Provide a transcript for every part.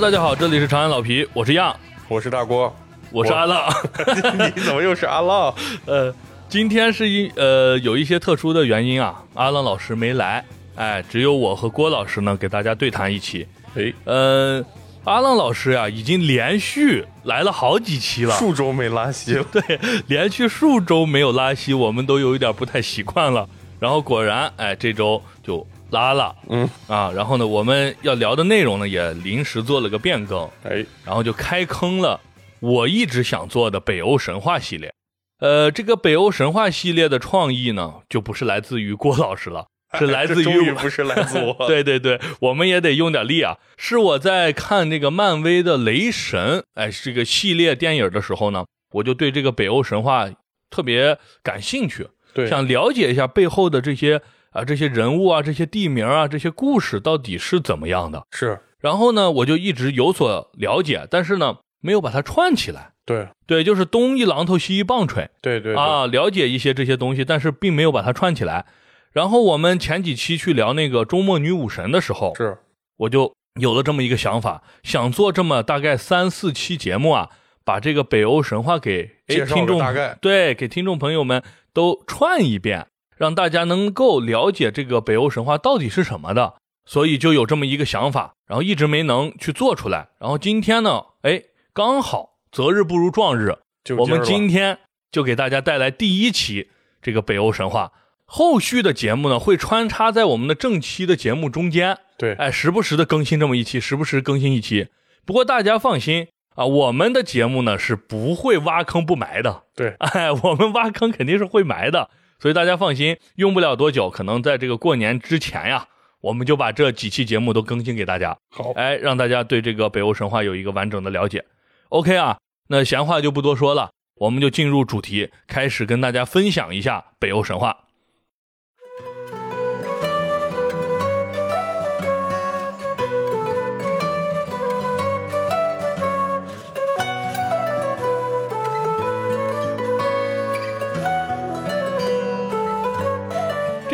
Hello，大家好，这里是长安老皮，我是样，我是大郭，我是阿浪。你怎么又是阿浪？呃，今天是因呃有一些特殊的原因啊，阿浪老师没来，哎，只有我和郭老师呢给大家对谈一期。哎，呃，阿浪老师呀，已经连续来了好几期了，数周没拉稀了。对，连续数周没有拉稀，我们都有一点不太习惯了。然后果然，哎，这周就。拉了，嗯啊，然后呢，我们要聊的内容呢也临时做了个变更，哎，然后就开坑了。我一直想做的北欧神话系列，呃，这个北欧神话系列的创意呢，就不是来自于郭老师了，是来自于不是来自我。对对对，我们也得用点力啊。是我在看那个漫威的雷神，哎，这个系列电影的时候呢，我就对这个北欧神话特别感兴趣，对，想了解一下背后的这些。啊，这些人物啊，这些地名啊，这些故事到底是怎么样的？是，然后呢，我就一直有所了解，但是呢，没有把它串起来。对，对，就是东一榔头西一棒槌。对对啊，了解一些这些东西，但是并没有把它串起来。然后我们前几期去聊那个周末女武神的时候，是，我就有了这么一个想法，想做这么大概三四期节目啊，把这个北欧神话给听众大概对，给听众朋友们都串一遍。让大家能够了解这个北欧神话到底是什么的，所以就有这么一个想法，然后一直没能去做出来。然后今天呢，哎，刚好择日不如撞日，我们今天就给大家带来第一期这个北欧神话。后续的节目呢，会穿插在我们的正期的节目中间。对，哎，时不时的更新这么一期，时不时更新一期。不过大家放心啊，我们的节目呢是不会挖坑不埋的。对，哎，我们挖坑肯定是会埋的。所以大家放心，用不了多久，可能在这个过年之前呀，我们就把这几期节目都更新给大家。好，哎，让大家对这个北欧神话有一个完整的了解。OK 啊，那闲话就不多说了，我们就进入主题，开始跟大家分享一下北欧神话。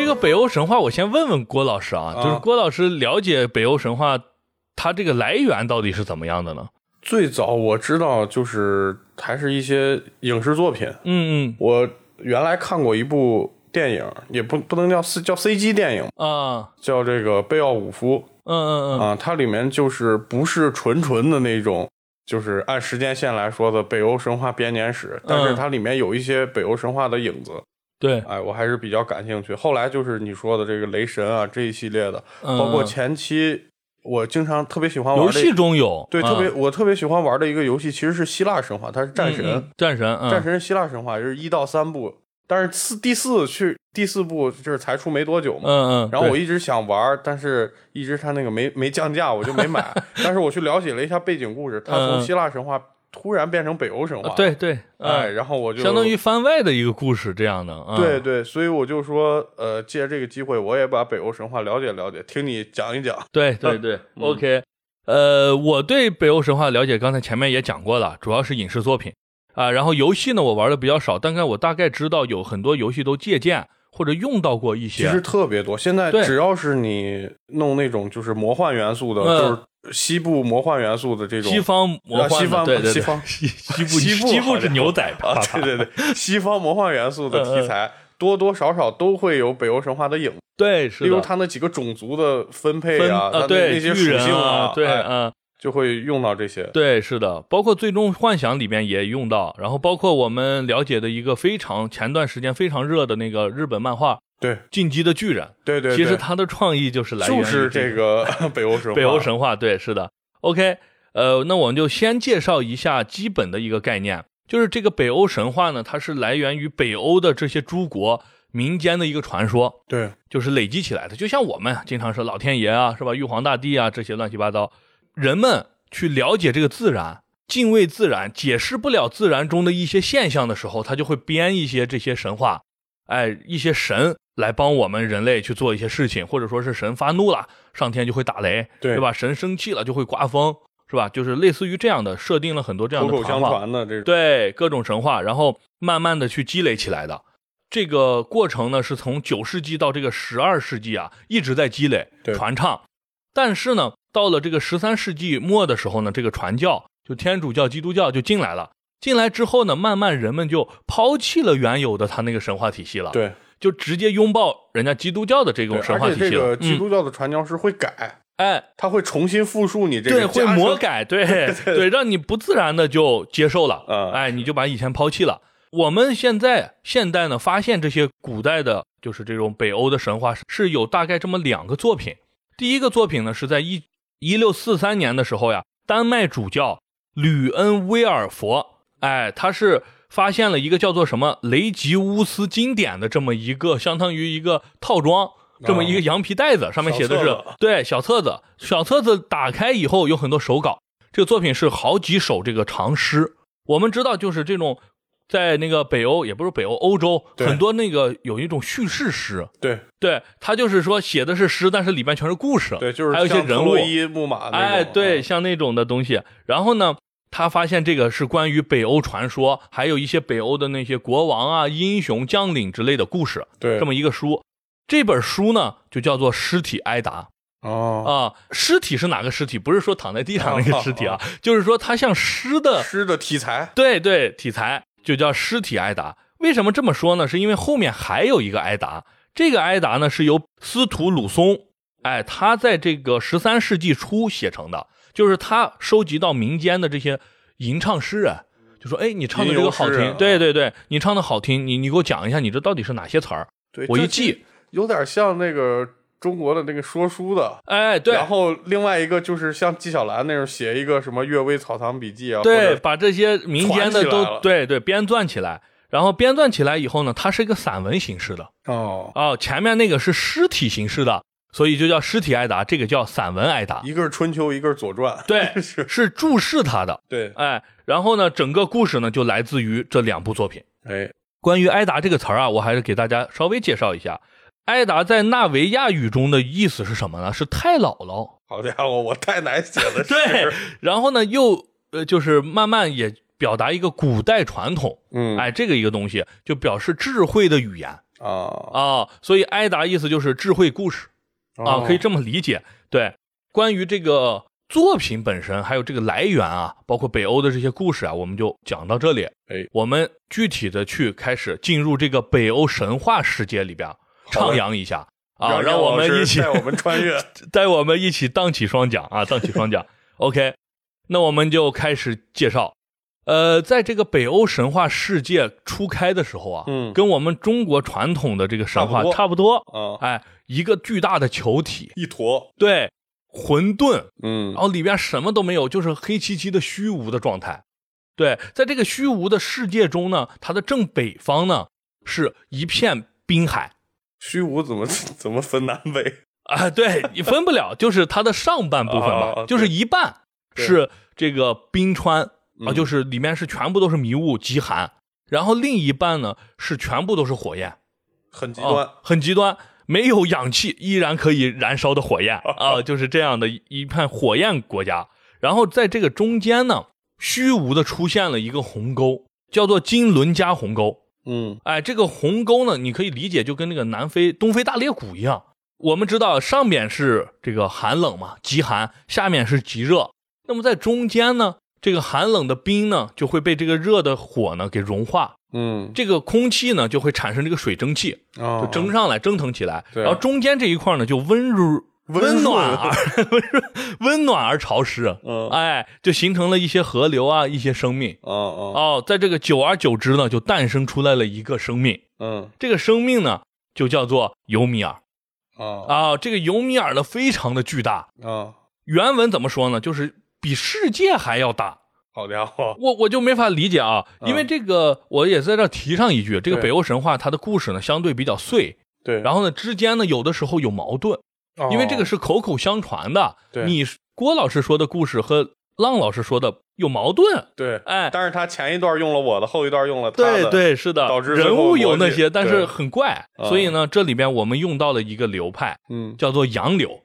个北欧神话，我先问问郭老师啊，就是郭老师了解北欧神话，它这个来源到底是怎么样的呢？最早我知道就是还是一些影视作品，嗯嗯，我原来看过一部电影，也不不能叫 C 叫 CG 电影啊，叫这个贝奥武夫，嗯嗯嗯，啊，它里面就是不是纯纯的那种，就是按时间线来说的北欧神话编年史，但是它里面有一些北欧神话的影子。对，哎，我还是比较感兴趣。后来就是你说的这个雷神啊这一系列的，包括前期我经常特别喜欢玩游戏中有，对，特别我特别喜欢玩的一个游戏其实是希腊神话，它是战神，战神，战神是希腊神话，就是一到三部，但是四第四去第四部就是才出没多久嘛，嗯嗯，然后我一直想玩，但是一直它那个没没降价，我就没买。但是我去了解了一下背景故事，它从希腊神话。突然变成北欧神话，对对，哎，然后我就相当于番外的一个故事这样的，对对，所以我就说，呃，借这个机会，我也把北欧神话了解了解，听你讲一讲。对对对，OK，呃，我对北欧神话了解，刚才前面也讲过了，主要是影视作品啊，然后游戏呢，我玩的比较少，但是我大概知道有很多游戏都借鉴或者用到过一些，其实特别多。现在只要是你弄那种就是魔幻元素的，就是。西部魔幻元素的这种西方魔幻，西方对对西方。西西部西部西部是牛仔啊，对对对，西方魔幻元素的题材多多少少都会有北欧神话的影，对，是例如他那几个种族的分配啊，对那些属性啊，对，嗯，就会用到这些，对，是的，包括最终幻想里面也用到，然后包括我们了解的一个非常前段时间非常热的那个日本漫画。对，进击的巨人，对对，其实他的创意就是来源于这个 北欧神话。北欧神话，对，是的。OK，呃，那我们就先介绍一下基本的一个概念，就是这个北欧神话呢，它是来源于北欧的这些诸国民间的一个传说，对，就是累积起来的。就像我们经常说老天爷啊，是吧？玉皇大帝啊，这些乱七八糟，人们去了解这个自然，敬畏自然，解释不了自然中的一些现象的时候，他就会编一些这些神话，哎，一些神。来帮我们人类去做一些事情，或者说是神发怒了，上天就会打雷，对吧？神生气了就会刮风，是吧？就是类似于这样的设定了很多这样的口口相传的这对各种神话，然后慢慢的去积累起来的。这个过程呢，是从九世纪到这个十二世纪啊，一直在积累传唱。但是呢，到了这个十三世纪末的时候呢，这个传教就天主教、基督教就进来了。进来之后呢，慢慢人们就抛弃了原有的他那个神话体系了，对，就直接拥抱人家基督教的这种神话而且这体系了。嗯，个基督教的传教士会改，哎，他会重新复述你这个对，会魔改，对 对，让你不自然的就接受了，嗯哎，你就把以前抛弃了。我们现在现代呢，发现这些古代的，就是这种北欧的神话是有大概这么两个作品。第一个作品呢，是在一一六四三年的时候呀，丹麦主教吕恩威尔佛，哎，他是发现了一个叫做什么雷吉乌斯经典的这么一个，相当于一个套装。这么一个羊皮袋子，上面写的是对小册子，小册子打开以后有很多手稿，这个作品是好几首这个长诗。我们知道，就是这种在那个北欧，也不是北欧，欧洲很多那个有一种叙事诗，对。对，他就是说写的是诗，但是里面全是故事，对，就是还有一些人物。哎，对，嗯像那种的东西。然后呢，他发现这个是关于北欧传说，还有一些北欧的那些国王啊、英雄将领之类的故事，对这么一个书。这本书呢，就叫做《尸体埃达》。哦，啊，尸体是哪个尸体？不是说躺在地上那个尸体啊，就是说它像尸的，尸的题材，对对，题材就叫尸体埃达。为什么这么说呢？是因为后面还有一个埃达，这个埃达呢是由司徒鲁松，哎，他在这个十三世纪初写成的，就是他收集到民间的这些吟唱诗人，就说，哎，你唱的这个好听，对对对，你唱的好听，你你给我讲一下，你这到底是哪些词儿？对，我一记，有点像那个中国的那个说书的。哎，对，然后另外一个就是像纪晓岚那种写一个什么《阅微草堂笔记》啊，对，把这些民间的都对对编撰起来，然后编撰起来以后呢，它是一个散文形式的。哦，哦，前面那个是诗体形式的，所以就叫尸体挨打，这个叫散文挨打。一个是春秋，一个是左传，对，是，是注释他的，对，哎，然后呢，整个故事呢就来自于这两部作品。哎，关于挨打这个词儿啊，我还是给大家稍微介绍一下。挨打在纳维亚语中的意思是什么呢？是太姥姥。好家伙，我太难写的诗，对，然后呢，又呃，就是慢慢也表达一个古代传统，嗯，哎，这个一个东西就表示智慧的语言啊啊，所以挨达意思就是智慧故事啊，可以这么理解。对，关于这个作品本身还有这个来源啊，包括北欧的这些故事啊，我们就讲到这里。哎，我们具体的去开始进入这个北欧神话世界里边徜徉一下啊，让让我们一起带我们穿越，带我们一起荡起双桨啊，荡起双桨。OK，那我们就开始介绍。呃，在这个北欧神话世界初开的时候啊，嗯跟我们中国传统的这个神话差差不多。啊，哎，一个巨大的球体，一坨，对，混沌，嗯。然后里边什么都没有，就是黑漆漆的虚无的状态。对，在这个虚无的世界中呢，它的正北方呢是一片滨海。虚无怎么 怎么分南北？啊，对你分不了，就是它的上半部分吧，哦就是一半是这个冰川啊，嗯就是里面是全部都是迷雾极寒，然后另一半呢是全部都是火焰，很极端。啊，很极端，没有氧气依然可以燃烧的火焰 啊，就是这样的一一片火焰国家。然后在这个中间呢，虚无的出现了一个鸿沟，叫做金伦加鸿沟。嗯哎，这个鸿沟呢，你可以理解就跟那个南非东非大裂谷一样。我们知道上面是这个寒冷嘛，极寒，下面是极热。那么在中间呢，这个寒冷的冰呢，就会被这个热的火呢给融化，嗯，这个空气呢就会产生这个水蒸气，就就蒸上来，蒸腾起来。对然后中间这一块呢，就温润、温温暖润而 温润、温暖而潮湿。嗯哎，就形成了一些河流啊，一些生命。哦哦哦，在这个久而久之呢，就诞生出来了一个生命。嗯这个生命呢，就叫做尤米尔啊啊。这个尤米尔呢，非常的巨大。啊，原文怎么说呢？就是比世界还要大。好家伙，我我就没法理解啊，因为嗯。这个我也在这提上一句，这个北欧神话它的故事呢相对比较碎，对，然后呢之间呢有的时候有矛盾，因为这个是是口口相传的。对。你郭老师说的故事和浪老师说的有矛盾。对，哎，但是他前一段用了我的，后一段用了他的，对对，是的，导致人物有那些，但是很怪，啊所以呢，这里边我们用到了一个流派，嗯，叫做杨柳。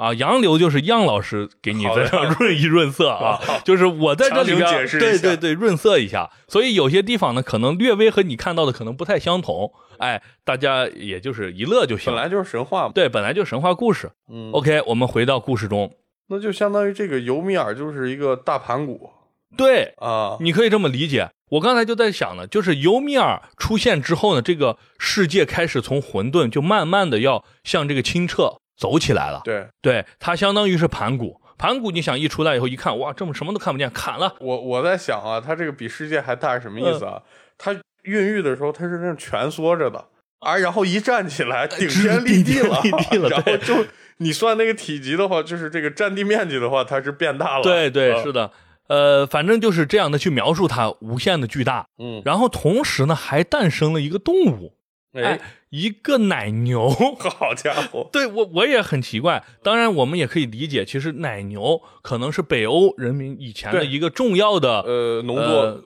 啊，杨流就是杨老师给你的在这润一润色啊，就是我在这里边对对对润色一下，所以有些地方呢可能略微和你看到的可能不太相同，哎，大家也就是一乐就行。本来就是神话嘛，对，本来就神话故事。嗯。OK，我们回到故事中，那就相当于这个尤米尔就是一个大盘古。对，啊，你可以这么理解。我刚才就在想呢，就是尤米尔出现之后呢，这个世界开始从混沌就慢慢的要向这个清澈走起来了。对对，它相当于是盘古。盘古，你想一出来以后一看，哇，这么什么都看不见，砍了。我我在想啊，它这个比世界还大是什么意思啊？它孕育的时候它是那种蜷缩着的啊，然后一站起来顶天立地了，立地了然后就你算那个体积的话，就是这个占地面积的话，它是变大了。对对，啊是的。呃，反正就是这样的去描述它无限的巨大。嗯，然后同时呢，还诞生了一个动物，哎。哎，，一个奶牛。好家伙，对我我也很奇怪，当然我们也可以理解，其实奶牛可能是北欧人民以前的一个重要的呃，农作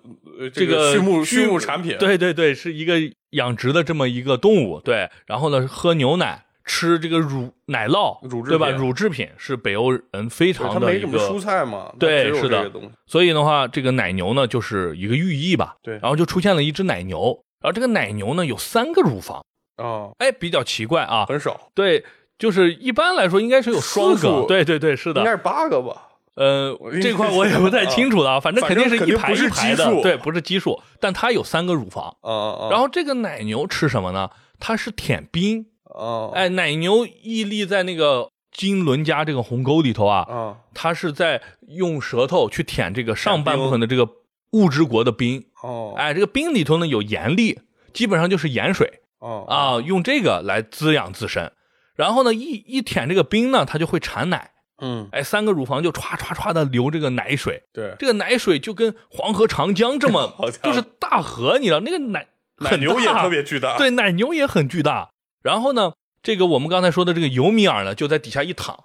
这个畜牧畜畜牧产品，对对对，是一个养殖的这么一个动物。对，然后呢，喝牛奶，吃这个乳奶酪，乳制对吧？乳制品是北欧人非，常它的一个没什么蔬菜嘛，对是的。所以的话，这个奶牛呢，就是一个寓意吧。对。然后就出现了一只奶牛，然后这个奶牛呢有三个乳房，啊，哎，比较奇怪啊。很少，对，就是一般来说应该是有双个。对对对，是的。应该是八个吧？呃，这块我也不太清楚了啊，反正肯定是一排一排的对，不是奇数，但它有三个乳房。啊啊，然后这个奶牛吃什么呢？它是舔冰。啊，哎，奶牛屹立在那个金伦家这个鸿沟里头啊，啊它是在用舌头去舔这个上半部分的这个物质国的冰。哦，哎，这个冰里头呢有盐粒，基本上就是盐水哦啊，用这个来滋养自身。然后呢，一一舔这个冰呢，它就会产奶。嗯，哎，三个乳房就歘歘歘的流这个奶水，对，这个奶水就跟黄河、长江这么 就是大河，你知道那个奶奶牛也特别巨大，对，奶牛也很巨大。然后呢，这个我们刚才说的这个尤米尔呢，就在底下一躺，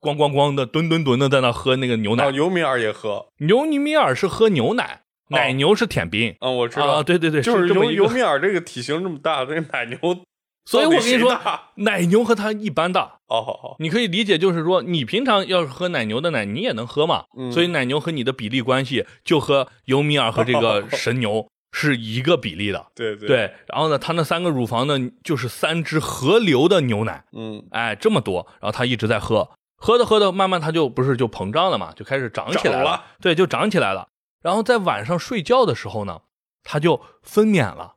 咣咣咣的蹲蹲蹲的在那喝那个牛奶。啊，尤米尔也喝，牛尼米尔是喝牛奶，奶牛是舔冰。啊，我知啊，道，对对对，就是尤。尤米尔这个体型这么大，这个奶牛，所以我跟你说奶牛和它一般大，哦，好好，你可以理解就是说，你平常要是喝奶牛的奶，你也能喝嘛。嗯所以奶牛和你的比例关系，就和尤米尔和这个神牛是一个比例的。对对，对，然后呢，它那三个乳房呢，就是三只河流的牛奶，嗯，哎，这么多，然后它一直在喝，喝着喝着，慢慢它就不是就膨胀了嘛，就开始长起来长了对，就长起来了。然后在晚上睡觉的时候呢，他就分娩了。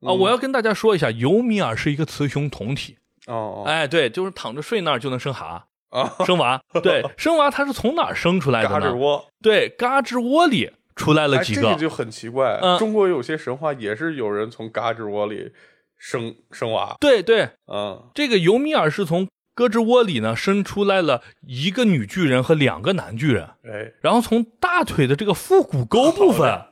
啊，嗯我要跟大家说一下，尤米尔是一个雌雄同体，哦，哦哎，对，就是躺着睡那儿就能生孩，啊，生娃。对，生娃它是从哪儿生出来的呢？嘎吱窝，对，嘎吱窝里出来了哎，几个。这个就很奇怪，嗯中国有些神话也是有人从嘎吱窝里生生娃，对对，嗯，这个尤米尔是从胳肢窝里呢生出来了一个女巨人和两个男巨人，哎，然后从大腿的这个腹股沟部分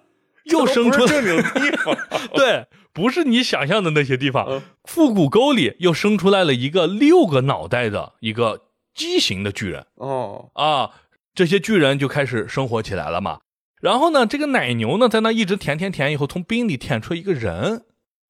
又生出这都不，是正经地方，对，不是你想象的那些地方嗯，腹股沟里又生出来了一个六个脑袋的一个畸形的巨人哦，啊，这些巨人就开始生活起来了嘛。然后呢，这个奶牛呢，在那一直舔舔舔，以后从冰里舔出一个人。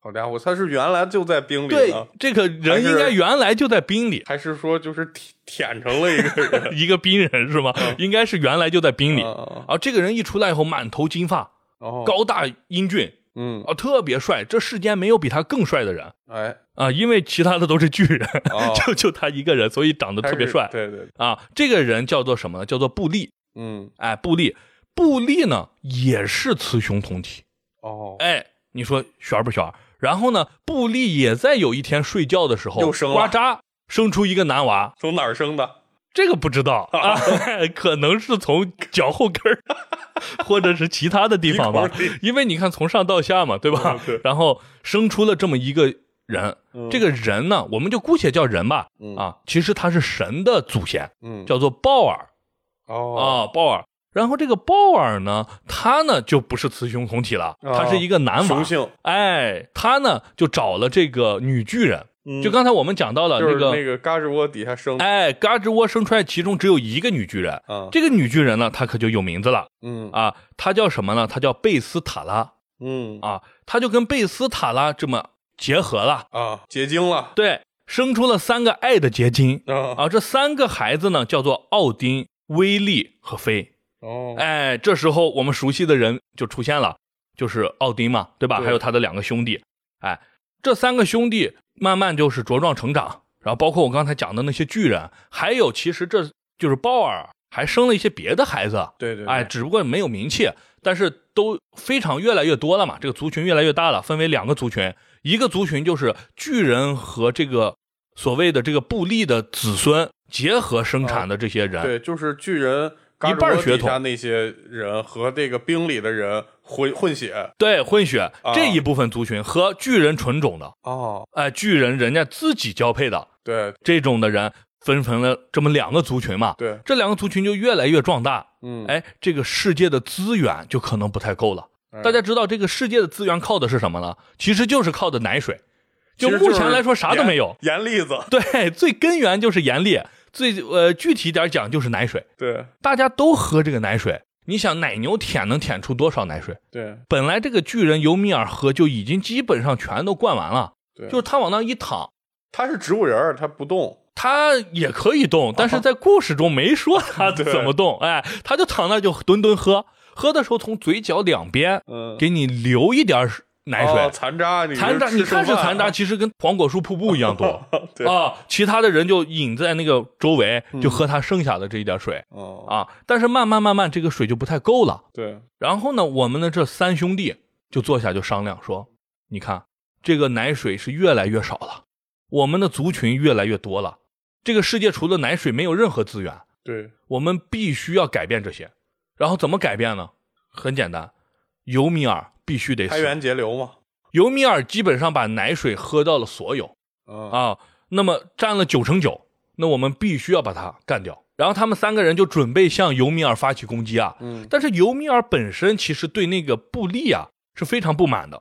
好家伙，他是原来就在冰里对，，这个人应该原来就在冰里，还是说就是舔舔成了一个人 一个冰人是吗？应该是原来就在冰里。啊啊，这个人一出来以后，满头金发，哦，高大英俊，嗯，啊，特别帅。这世间没有比他更帅的人哎，啊，因为其他的都是巨人，哦 就就他一个人，所以长得特别帅对对，啊。这个人叫做什么呢？叫做布利。嗯，哎，布利，布利呢也是雌雄同体。哦，哎，你说玄不玄？然后呢，布利也在有一天睡觉的时候，又生了呱喳生出一个男娃。从哪儿生的？这个不知道 啊，可能是从脚后跟儿，或者是其他的地方吧。因为你看从上到下嘛，对吧？然后生出了这么一个人，嗯这个人呢，我们就姑且叫人吧。嗯啊，其实他是神的祖先，嗯，叫做鲍尔哦啊，鲍尔。然后这个鲍尔呢，他呢就不是雌雄同体了，哦他是一个男娃。雄。性，哎，他呢就找了这个女巨人，嗯。就刚才我们讲到了就是那个，那个嘎吱窝底下生，哎，嘎吱窝生出来其中只有一个女巨人。啊，这个女巨人呢，她可就有名字了。嗯。啊，她叫什么呢？她叫贝斯塔拉。嗯。啊，她就跟贝斯塔拉这么结合了，啊，结晶了。对，生出了三个爱的结晶。啊，啊。这三个孩子呢，叫做奥丁、威利和菲。哦，哎，这时候我们熟悉的人就出现了，就是奥丁嘛，对吧？对。还有他的两个兄弟，哎，这三个兄弟慢慢就是茁壮成长，然后包括我刚才讲的那些巨人，还有其实这就是鲍尔还生了一些别的孩子，对对，哎，只不过没有名气，但是都非常越来越多了嘛，这个族群越来越大了，分为两个族群，一个族群就是巨人和这个所谓的这个布利的子孙结合生产的这些人，对，就是巨人一半血统那些人和这个兵里的人混混血，对，混血这一部分族群和巨人纯种的哦，哎，巨人人家自己交配的，对，这种的人。分成了这么两个族群嘛？对，这两个族群就越来越壮大。嗯，哎，这个世界的资源就可能不太够了。大家知道这个世界的资源靠的是什么呢？其实就是靠的奶水。就目前来说啥都没有。盐粒子。对，最根源就是盐粒。最呃具体点讲就是奶水。对，大家都喝这个奶水。你想奶牛舔能舔出多少奶水？对，本来这个巨人尤米尔喝就已经基本上全都灌完了。对，就是他往那一躺，他是植物人，他不动。他也可以动，但是 在故事中没说他 怎么动。哎，他就躺那就吨吨喝，喝的时候从嘴角两边，嗯，给你留一点奶水，残渣，残渣，你看是残渣，其实跟黄果树瀑布一样多 啊。其他的人就隐在那个周围，就喝他剩下的这一点水。哦啊，但是慢慢慢慢，这个水就不太够了。对，然后呢，我们的这三兄弟就坐下就商量说，你看这个奶水是越来越少了，我们的族群越来越多了。这个世界除了奶水没有任何资源，对我们必须要改变这些。然后怎么改变呢？很简单，尤米尔必须得开源节流嘛。尤米尔基本上把奶水喝到了所有，啊，那么占了九成九，那我们必须要把他干掉。然后他们三个人就准备向尤米尔发起攻击啊。嗯，但是尤米尔本身其实对那个布利啊是非常不满的。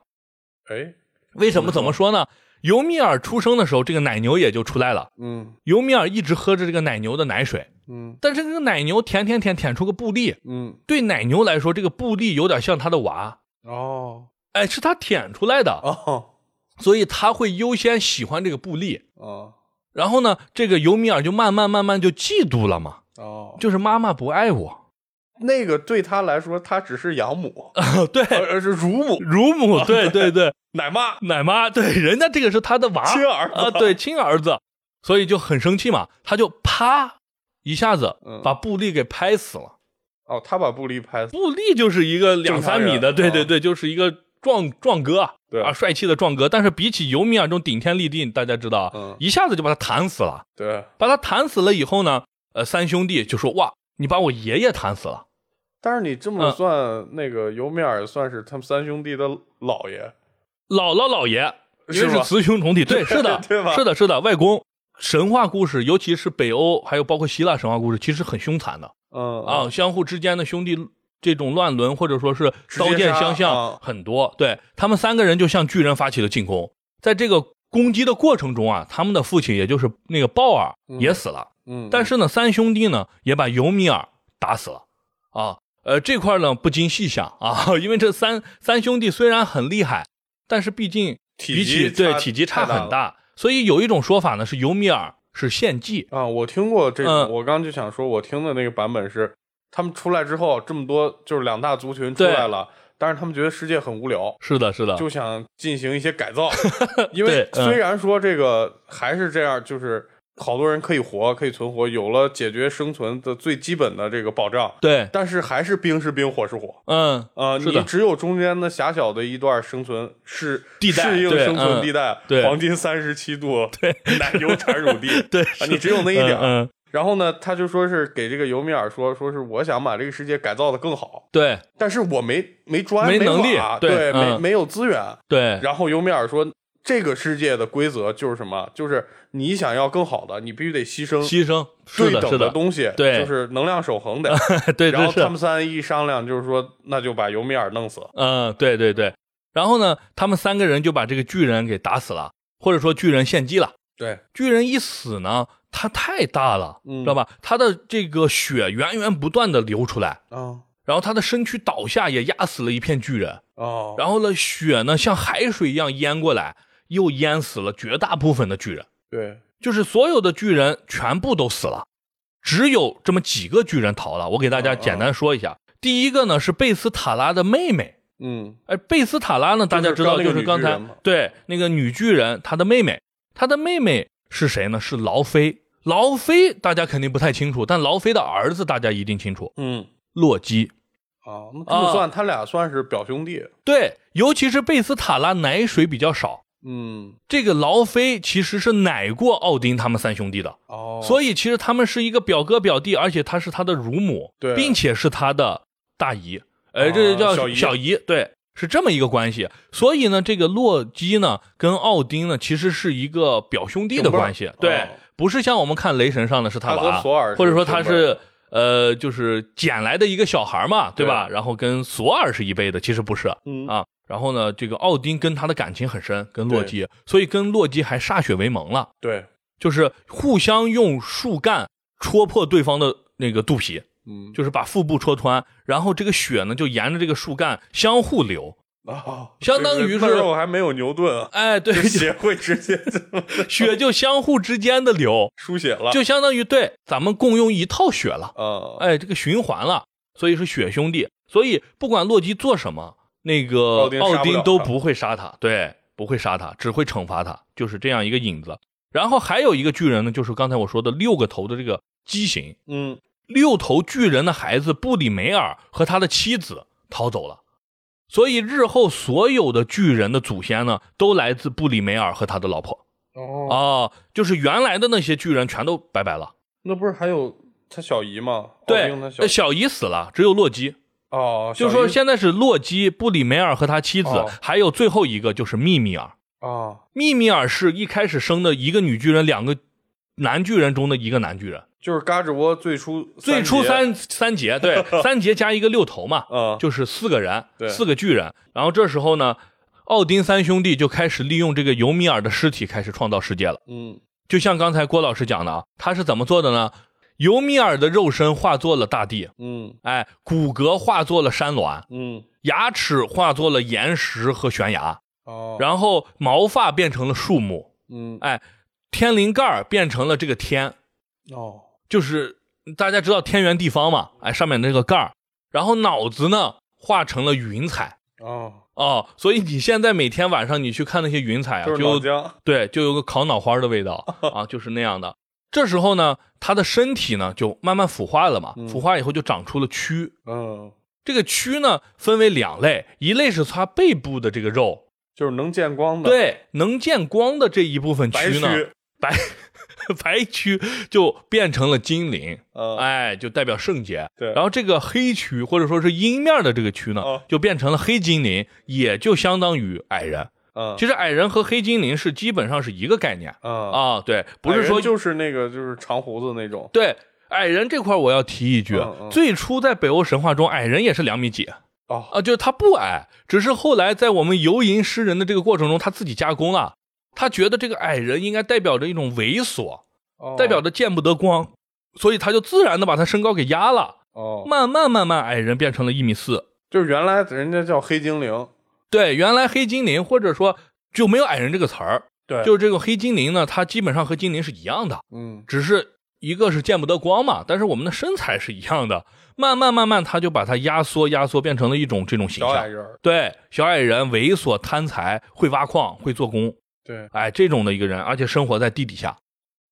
哎，为什么？怎么说呢？尤米尔出生的时候，这个奶牛也就出来了。嗯，尤米尔一直喝着这个奶牛的奶水。嗯，但是这个奶牛舔舔舔舔出个布利。嗯，对奶牛来说，这个布利有点像它的娃。哦，哎，是它舔出来的。哦，所以他会优先喜欢这个布利。哦，然后呢，这个尤米尔就慢慢慢慢就嫉妒了嘛。哦，就是妈妈不爱我。那个对他来说，他只是养母，对，而是乳母，乳母，对对对，奶妈，奶妈，对，人家这个是他的娃，亲儿子。啊，对，亲儿子，所以就很生气嘛，他就啪一下子把布利给拍死了。哦，他把布利拍死，布利就是一个两三米的，对对对，就是一个壮壮哥，对。啊，帅气的壮哥。但是比起尤米尔这种顶天立地，大家知道，嗯，一下子就把他弹死了。对，把他弹死了以后呢，呃，三兄弟就说：“哇，你把我爷爷弹死了。”但是你这么算，那个尤米尔算是他们三兄弟的姥爷、姥姥、姥爷，因为是雌雄同体。对，是的，对吧？是的，是的，外公。神话故事，尤其是北欧，还有包括希腊神话故事，其实很凶残的。嗯啊，相互之间的兄弟这种乱伦，或者说是刀剑相向很多。对他们三个人就向巨人发起了进攻，在这个攻击的过程中啊，他们的父亲也就是那个鲍尔也死了。嗯，但是呢，三兄弟呢也把尤米尔打死了。啊。呃，这块呢不禁细想啊，因为这三三兄弟虽然很厉害，但是毕竟比起对体积差很大，所以有一种说法呢是尤米尔是献祭啊。我听过这种，我刚就想说，我听的那个版本是他们出来之后，这么多就是两大族群出来了，但是他们觉得世界很无聊，是的，是的，就想进行一些改造，因为虽然说这个还是这样，就是。好多人可以活，可以存活，有了解决生存的最基本的这个保障。对，但是还是冰是冰，火是火。嗯，呃，你只有中间的狭小的一段生存是地带，适应生存地带，对，黄金三十七度，对，奶油产乳地，对，你只有那一点。嗯，然后呢，他就说是给这个尤米尔说，说是我想把这个世界改造的更好。对，但是我没没砖，没能力，对，没没有资源。对，然后尤米尔说。这个世界的规则就是什么？就是你想要更好的，你必须得牺牲，牺牲对等的东西，对，就是能量守恒的。对，然后他们三一商量，就是说，那就把尤米尔弄死。嗯，对对对。然后呢，他们三个人就把这个巨人给打死了，或者说巨人献祭了。对，巨人一死呢，他太大了，知道吧？他的这个血源源不断的流出来，啊，然后他的身躯倒下，也压死了一片巨人。哦，然后呢，血呢像海水一样淹过来。又淹死了绝大部分的巨人，对，就是所有的巨人全部都死了，只有这么几个巨人逃了。我给大家简单说一下，第一个呢是贝斯塔拉的妹妹，嗯，哎，贝斯塔拉呢，大家知道就是刚才对那个女巨人她的妹妹，她的妹妹是谁呢？是劳菲，劳菲大家肯定不太清楚，但劳菲的儿子大家一定清楚。嗯，洛基。啊，那这么算，他俩算是表兄弟。对，尤其是贝斯塔拉奶水比较少。嗯，这个劳菲其实是奶过奥丁他们三兄弟的。哦，所以其实他们是一个表哥表弟，而且他是他的乳母，对，并且是他的大姨，呃，这叫小姨。小姨，对，是这么一个关系。所以呢，这个洛基呢，跟奥丁呢，其实是一个表兄弟的关系。对，不是像我们看雷神上的是他娃，或者说他是。呃，就是捡来的一个小孩嘛，对吧？然后跟索尔是一辈的，其实不是，嗯啊。然后呢，这个奥丁跟他的感情很深，跟洛基，所以跟洛基还歃血为盟了。对，就是互相用树干戳破对方的那个肚皮，嗯，就是把腹部戳穿，然后这个血呢就沿着这个树干相互流。啊，相当于是那我还没有牛顿啊！哎，对，血会直接 血就相互之间的流，输血了，就相当于对咱们共用一套血了啊！哎，这个循环了，所以是血兄弟。所以不管洛基做什么，那个奥丁都不会杀他，对，不会杀他，只会惩罚他，就是这样一个影子。然后还有一个巨人呢，就是刚才我说的六个头的这个畸形，嗯，六头巨人的孩子布里梅尔和他的妻子逃走了。所以日后所有的巨人的祖先呢，都来自布里梅尔和他的老婆。哦，啊就是原来的那些巨人全都拜拜了。那不是还有他小姨吗？对，小姨死了，只有洛基。哦，就说现在是洛基、布里梅尔和他妻子，还有最后一个就是密米尔。啊，密米尔是一开始生的一个女巨人，两个男巨人中的一个男巨人。就是嘎吱窝最初最初三三节，对，三节加一个六头嘛，嗯，就是四个人，四个巨人。然后这时候呢，奥丁三兄弟就开始利用这个尤米尔的尸体开始创造世界了。嗯，就像刚才郭老师讲的啊，他是怎么做的呢？尤米尔的肉身化作了大地，嗯，哎，骨骼化作了山峦，嗯，牙齿化作了岩石和悬崖，哦，然后毛发变成了树木，嗯，哎，天灵盖变成了这个天，哦。就是大家知道天圆地方嘛，哎，上面那个盖儿，然后脑子呢化成了云彩，哦。哦，所以你现在每天晚上你去看那些云彩啊，就对，就有个烤脑花的味道。啊，就是那样的。这时候呢，他的身体呢就慢慢腐化了嘛，腐化以后就长出了蛆，嗯，这个蛆呢分为两类，一类是它背部的这个肉，就是能见光的，对，能见光的这一部分蛆呢，白。白蛆就变成了精灵，哎，就代表圣洁。对，然后这个黑蛆或者说是阴面的这个蛆呢，就变成了黑精灵，也就相当于矮人。嗯，其实矮人和黑精灵是基本上是一个概念。嗯啊，对，不是说就是那个就是长胡子那种。对，矮人这块我要提一句，最初在北欧神话中，矮人也是两米几。哦啊，就是他不矮，只是后来在我们游吟诗人的这个过程中，他自己加工了。他觉得这个矮人应该代表着一种猥琐，代表着见不得光，所以他就自然的把他身高给压了。哦，慢慢慢慢，矮人变成了一米四。就是原来人家叫黑精灵，对，原来黑精灵或者说就没有矮人这个词儿。对，就是这个黑精灵呢，它基本上和精灵是一样的。嗯，只是一个是见不得光嘛，但是我们的身材是一样的。慢慢慢慢，他就把它压缩压缩，变成了一种这种形象。小矮人，对，小矮人猥琐贪财，会挖矿，会做工。对，哎，这种的一个人，而且生活在地底下，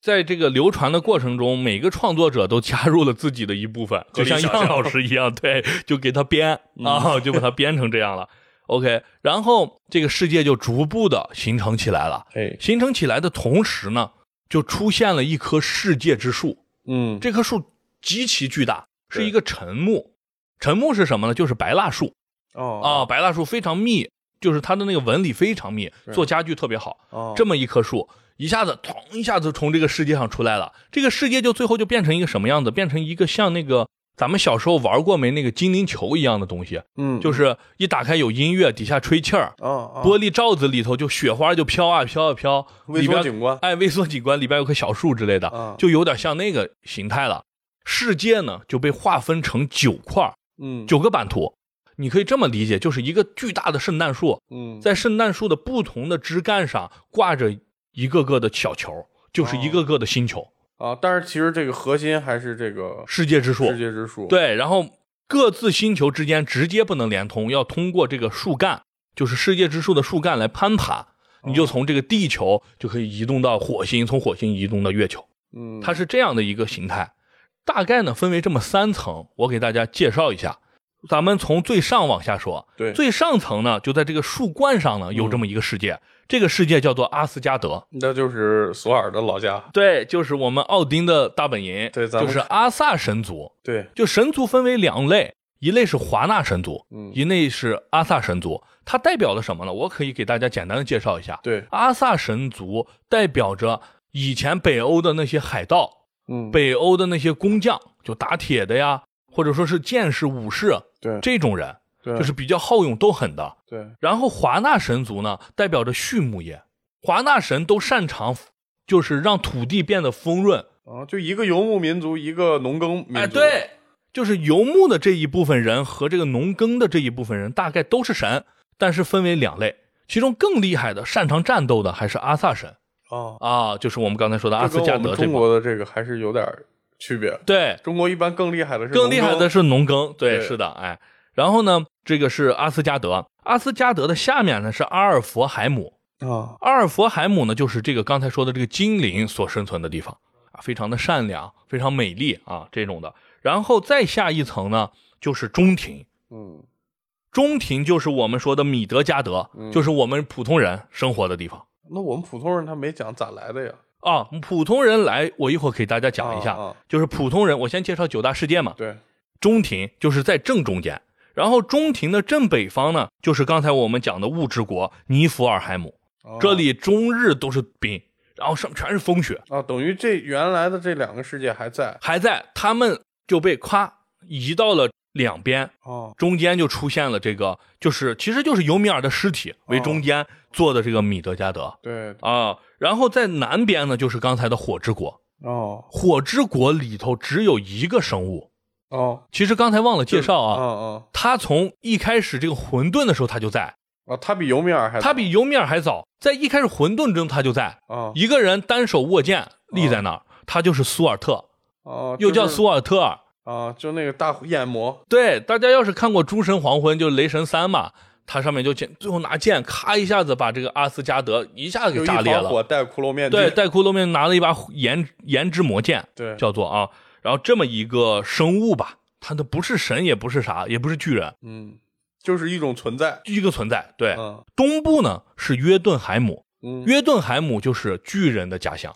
在这个流传的过程中，每个创作者都加入了自己的一部分，就像杨老师一样，对，就给他编啊，就把它编成这样了。OK，然后这个世界就逐步的形成起来了。哎，形成起来的同时呢，就出现了一棵世界之树。嗯，这棵树极其巨大，是一个沉木。沉木是什么呢？就是白蜡树。哦啊，白蜡树非常密。就是它的那个纹理非常密，做家具特别好。哦这么一棵树，一下子咚一下子从这个世界上出来了。这个世界就最后就变成一个什么样子？变成一个像那个咱们小时候玩过没那个精灵球一样的东西。嗯，就是一打开有音乐，底下吹气儿。玻璃罩子里头就雪花就飘啊飘啊飘。微缩景观，哎，微缩景观里边有棵小树之类的，就有点像那个形态了。世界呢就被划分成九块，嗯，九个版图。你可以这么理解，就是一个巨大的圣诞树，嗯，在圣诞树的不同的枝干上挂着一个个的小球，就是一个个的星球啊。但是其实这个核心还是这个世界之树，世界之树。对，然后各自星球之间直接不能连通，要通过这个树干，就是世界之树的树干来攀爬，你就从这个地球就可以移动到火星，从火星移动到月球。嗯，它是这样的一个形态，大概呢分为这么三层，我给大家介绍一下。咱们从最上往下说，对，最上层呢就在这个树冠上呢有这么一个世界，这个世界叫做阿斯加德，那就是索尔的老家，对，就是我们奥丁的大本营，对，就是阿萨神族，对，就神族分为两类，一类是华纳神族，嗯，一类是阿萨神族，它代表了什么呢？我可以给大家简单的介绍一下，对，阿萨神族代表着以前北欧的那些海盗，嗯，北欧的那些工匠，就打铁的呀，或者说是剑士、武士。对这种人，对，就是比较好勇斗狠的。对，然后华纳神族呢，代表着畜牧业，华纳神都擅长，就是让土地变得丰润。啊，就一个游牧民族，一个农耕民族。哎，对，就是游牧的这一部分人和这个农耕的这一部分人，大概都是神，但是分为两类，其中更厉害的、擅长战斗的还是阿萨神。啊啊，就是我们刚才说的阿斯加德中国的这个还是有点。区别对，中国一般更厉害的是更厉害的是农耕，对，对。是的，哎，然后呢，这个是阿斯加德，阿斯加德的下面呢是阿尔佛海姆啊，阿尔佛海姆呢就是这个刚才说的这个精灵所生存的地方啊，非常的善良，非常美丽啊这种的，然后再下一层呢就是中庭，嗯，中庭就是我们说的米德加德，嗯就是我们普通人生活的地方。那我们普通人他没讲咋来的呀？啊，普通人来，我一会儿给大家讲一下，啊啊。就是普通人，我先介绍九大世界嘛，对，中庭就是在正中间，然后中庭的正北方呢，就是刚才我们讲的物之国尼弗尔海姆，哦。这里终日都是冰，然后上面全是风雪，啊，等于这原来的这两个世界还在。还在，他们就被夸移到了两边，哦。中间就出现了这个，就是其实就是尤米尔的尸体为中间做的这个米德加德对。啊，然后在南边呢就是刚才的火之国，哦。火之国里头只有一个生物，哦。其实刚才忘了介绍啊啊，啊他从一开始这个混沌的时候他就在。啊，他比尤米尔还他比尤米尔还早，在一开始混沌中他就在，啊一个人单手握剑立在那儿，他就是苏尔特，哦，又叫就是苏尔特尔。啊，就那个大眼魔对，大家要是看过《诸神黄昏》，就雷神三嘛，它上面就剑，最后拿剑咔一下子把这个阿斯加德一下子给炸裂了。团火戴骷髅面具，对，带骷髅面拿了一把炎炎之魔剑，对叫做啊，然后这么一个生物吧，他都不是神，也不是啥，也不是巨人，嗯，就是一种存在，一个存在。对，嗯东部呢是约顿海姆，嗯，约顿海姆就是巨人的家乡，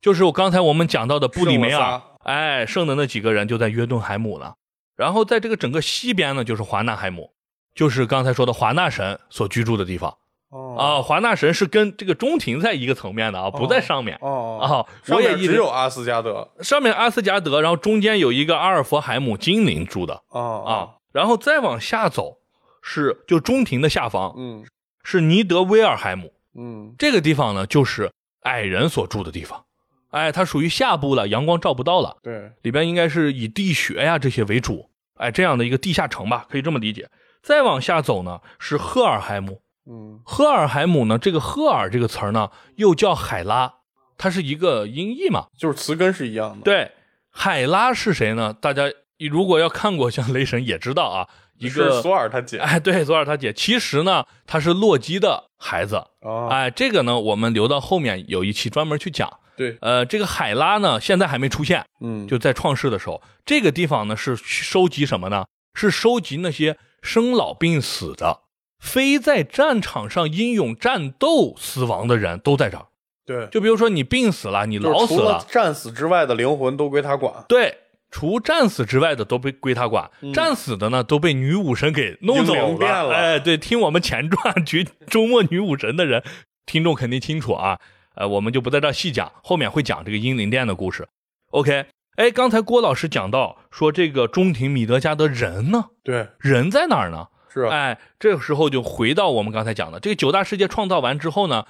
就是我刚才我们讲到的布里梅尔哎，剩的那几个人就在约顿海姆了。然后在这个整个西边呢，就是华纳海姆，就是刚才说的华纳神所居住的地方。哦。啊。华纳神是跟这个中庭在一个层面的啊，不在上面。哦啊。我也一直只有阿斯加德。上面阿斯加德，然后中间有一个阿尔佛海姆精灵住的。啊啊，然后再往下走是就中庭的下方嗯。是尼德威尔海姆，嗯。这个地方呢，就是矮人所住的地方，哎，它属于下部了，阳光照不到了，对里边应该是以地穴呀这些为主，哎，这样的一个地下城吧，可以这么理解。再往下走呢，是赫尔海姆。嗯赫尔海姆呢，这个赫尔这个词儿呢，又叫海拉，它是一个音译嘛。就是词根是一样的，对，海拉是谁呢？大家如果要看过像雷神也知道啊，一是个索尔他姐哎，对，索尔他姐，其实呢，他是洛基的孩子。哦哎，这个呢，我们留到后面有一期专门去讲。对呃，这个海拉呢，现在还没出现，嗯就在创世的时候，这个地方呢是收集什么呢？是收集那些生老病死的，非在战场上英勇战斗死亡的人都在这儿。对，就比如说你病死了，你老死除了战死之外的灵魂都归他管，对，除战死之外的都被归他管，嗯战死的呢都被女武神给弄走了哎，对，听我们前传局周末女武神的人，听众肯定清楚啊。呃，我们就不在这儿细讲，后面会讲这个英灵殿的故事。OK，哎，刚才郭老师讲到说这个中庭米德加德人呢，对，人在哪儿呢？是啊，哎，这个时候就回到我们刚才讲的这个九大世界创造完之后呢，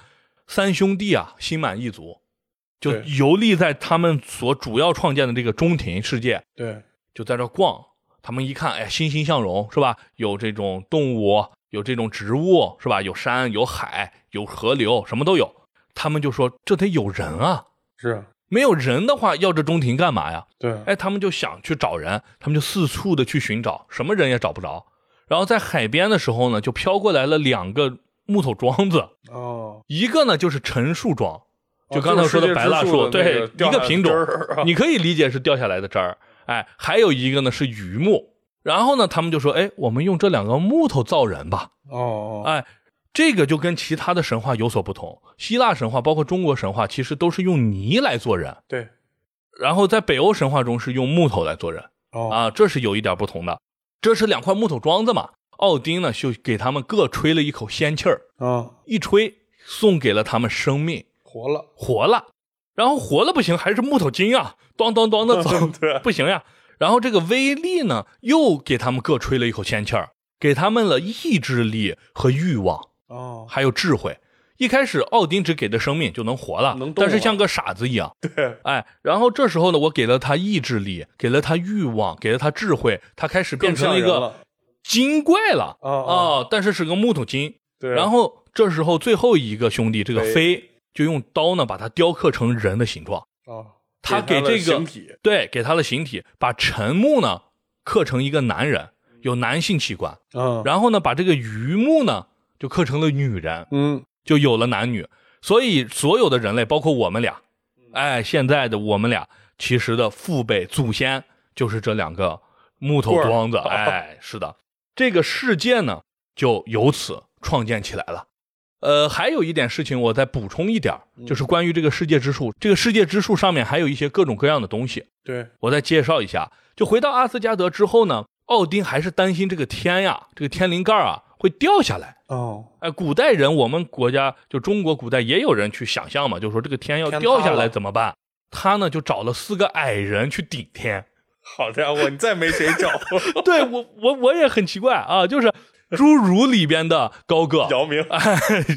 三兄弟啊心满意足，就游历在他们所主要创建的这个中庭世界，对，就在这逛。他们一看，哎，欣欣向荣，是吧？有这种动物，有这种植物，是吧？有山，有海，有河流，什么都有。他们就说，这得有人啊！是啊，没有人的话，要这中庭干嘛呀？对，哎，他们就想去找人，他们就四处的去寻找，什么人也找不着。然后在海边的时候呢，就飘过来了两个木头桩子，哦，一个呢就是陈树桩，就刚才说的白蜡树，对，一个品种，你可以理解是掉下来的渣儿。哎，还有一个呢是榆木，然后呢，他们就说，哎，我们用这两个木头造人吧。哦，哎，这个就跟其他的神话有所不同。希腊神话包括中国神话，其实都是用泥来做人。对，然后在北欧神话中是用木头来做人。哦，啊，这是有一点不同的。这是两块木头桩子嘛？奥丁呢就给他们各吹了一口仙气儿。啊，一吹送给了他们生命，活了，活了。然后活了不行，还是木头精啊，咚咚咚的走，不行呀。然后这个威力呢，又给他们各吹了一口仙气儿，给他们了意志力和欲望，哦，还有智慧。一开始奥丁只给的生命就能活了，能但是像个傻子一样。对，哎，然后这时候呢，我给了他意志力，给了他欲望，给了他智慧，他开始变成了一个精怪了啊！但是是个木头精。对，然后这时候最后一个兄弟这个飞就用刀呢把它雕刻成人的形状啊。他给这个对，给他的形体，把陈木呢刻成一个男人，有男性器官，嗯，然后呢，把这个榆木呢就刻成了女人，嗯，就有了男女。所以所有的人类，包括我们俩，哎，现在的我们俩，其实的父辈祖先就是这两个木头桩子，哎，是的，这个世界呢就由此创建起来了。呃，还有一点事情，我再补充一点，就是关于这个世界之树。这个世界之树上面还有一些各种各样的东西。对我再介绍一下。就回到阿斯加德之后呢，奥丁还是担心这个天呀，这个天灵盖啊会掉下来。哦，哎，古代人，我们国家就中国古代也有人去想象嘛，就说这个天要掉下来怎么办？他呢就找了四个矮人去顶天。好家伙，你再没谁找。对我，我我也很奇怪啊，就是。侏儒里边的高个。姚明，哎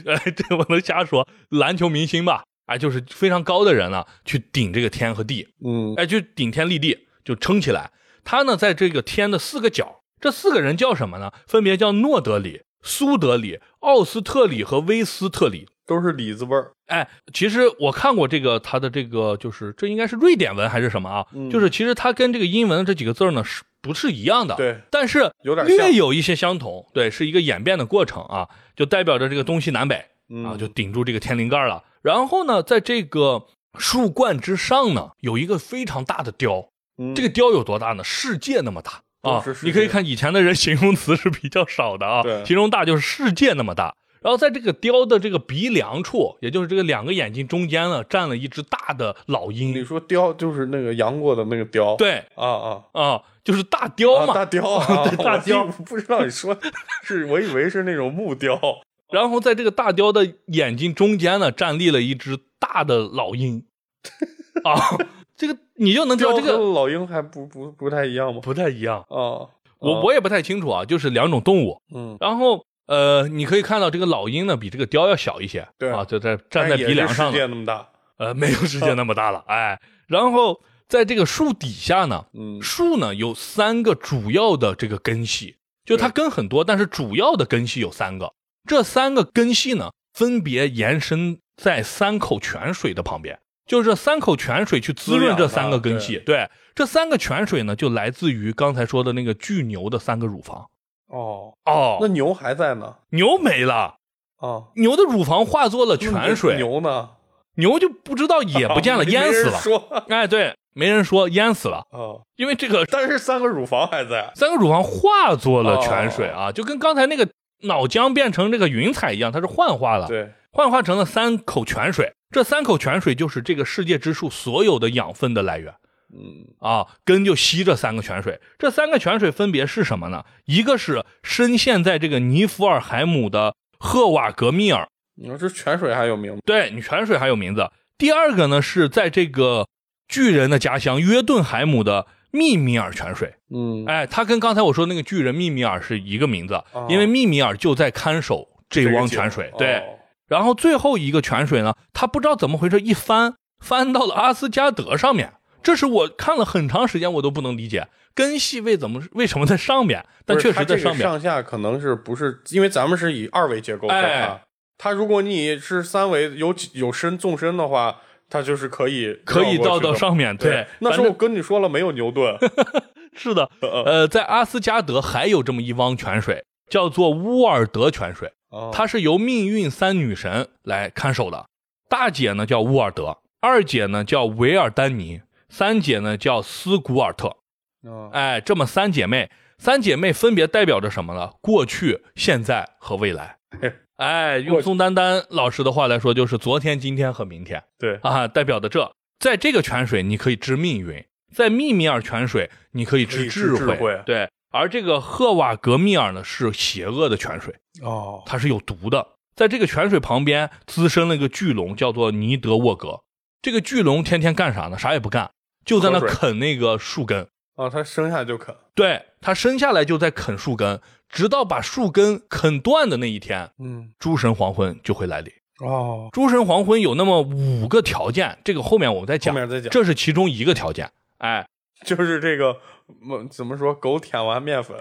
哎，这我能瞎说，篮球明星吧，哎，就是非常高的人呢，去顶这个天和地，嗯，哎，就顶天立地，就撑起来。他呢，在这个天的四个角，这四个人叫什么呢？分别叫诺德里、苏德里、奥斯特里和威斯特里，都是李子味儿。哎，其实我看过这个，它的这个就是这应该是瑞典文还是什么啊？就是其实它跟这个英文这几个字呢是。不是一样的，对，但是有点略有一些相同，对，是一个演变的过程啊，就代表着这个东西南北啊，就顶住这个天灵盖了。然后呢，在这个树冠之上呢，有一个非常大的雕，这个雕有多大呢？世界那么大啊！你可以看以前的人 形容词是比较少的啊，形容大就是世界那么大。然后在这个雕的这个鼻梁处，也就是这个两个眼睛中间呢，站了一只大的老鹰。你说雕就是那个杨过的那个雕？对，啊啊啊，就是大雕嘛，大雕啊，大雕。不知道你说 是，我以为是那种木雕。然后在这个大雕的眼睛中间呢，站立了一只大的老鹰。啊，这个你就能知道这个老鹰还不不不太一样吗？不太一样啊，我我也不太清楚啊，就是两种动物。嗯，然后。呃，你可以看到这个老鹰呢，比这个雕要小一些，对啊，就在站在鼻梁上。世界那么大，呃，没有世界那么大了，哎。然后在这个树底下呢，嗯，树呢有三个主要的这个根系，就它根很多，但是主要的根系有三个。这三个根系呢，分别延伸在三口泉水的旁边，就是这三口泉水去滋润这三个根系。对，这三个泉水呢，就来自于刚才说的那个巨牛的三个乳房。哦哦，那牛还在呢？牛没了啊！牛的乳房化作了泉水。牛呢？牛就不知道也不见了，淹死了。说，哎，对，没人说淹死了哦，因为这个，但是三个乳房还在，三个乳房化作了泉水啊，就跟刚才那个脑浆变成这个云彩一样，它是幻化了，对，幻化成了三口泉水。这三口泉水就是这个世界之树所有的养分的来源。嗯啊，根就吸这三个泉水，这三个泉水分别是什么呢？一个是深陷在这个尼弗尔海姆的赫瓦格密尔，你说这泉水还有名字？对你泉水还有名字。第二个呢是在这个巨人的家乡约顿海姆的密米尔泉水。嗯，哎，他跟刚才我说那个巨人密米尔是一个名字，因为密米尔就在看守这汪泉水。对，然后最后一个泉水呢，他不知道怎么回事，一翻翻到了阿斯加德上面。这是我看了很长时间，我都不能理解根系为怎么为什么在上面，但确实在上面。上下可能是不是因为咱们是以二维结构看它，如果你是三维有有深纵深的话，它就是可以可以到到上面。对，那时候我跟你说了没有牛顿？是的，呃，在阿斯加德还有这么一汪泉水，叫做乌尔德泉水，它是由命运三女神来看守的。大姐呢叫乌尔德，二姐呢叫维尔丹尼，三姐呢叫斯古尔特。哦，哎，这么三姐妹，三姐妹分别代表着什么呢？过去、现在和未来。哎，用宋丹丹老师的话来说，就是昨天、今天和明天。对啊，代表的这，在这个泉水你可以知命运，在密米尔泉水你可以知智慧。对，而这个赫瓦格密尔呢是邪恶的泉水哦，它是有毒的。在这个泉水旁边滋生了一个巨龙，叫做尼德沃格。这个巨龙天天干啥呢？啥也不干，就在那啃那个树根。哦，它生下来就啃。对，它生下来就在啃树根。直到把树根啃断的那一天，嗯，诸神黄昏就会来临。哦，诸神黄昏有那么五个条件，这个后面我们再讲，后面再讲，这是其中一个条件。哎，就是这个，怎么说？狗舔完面粉，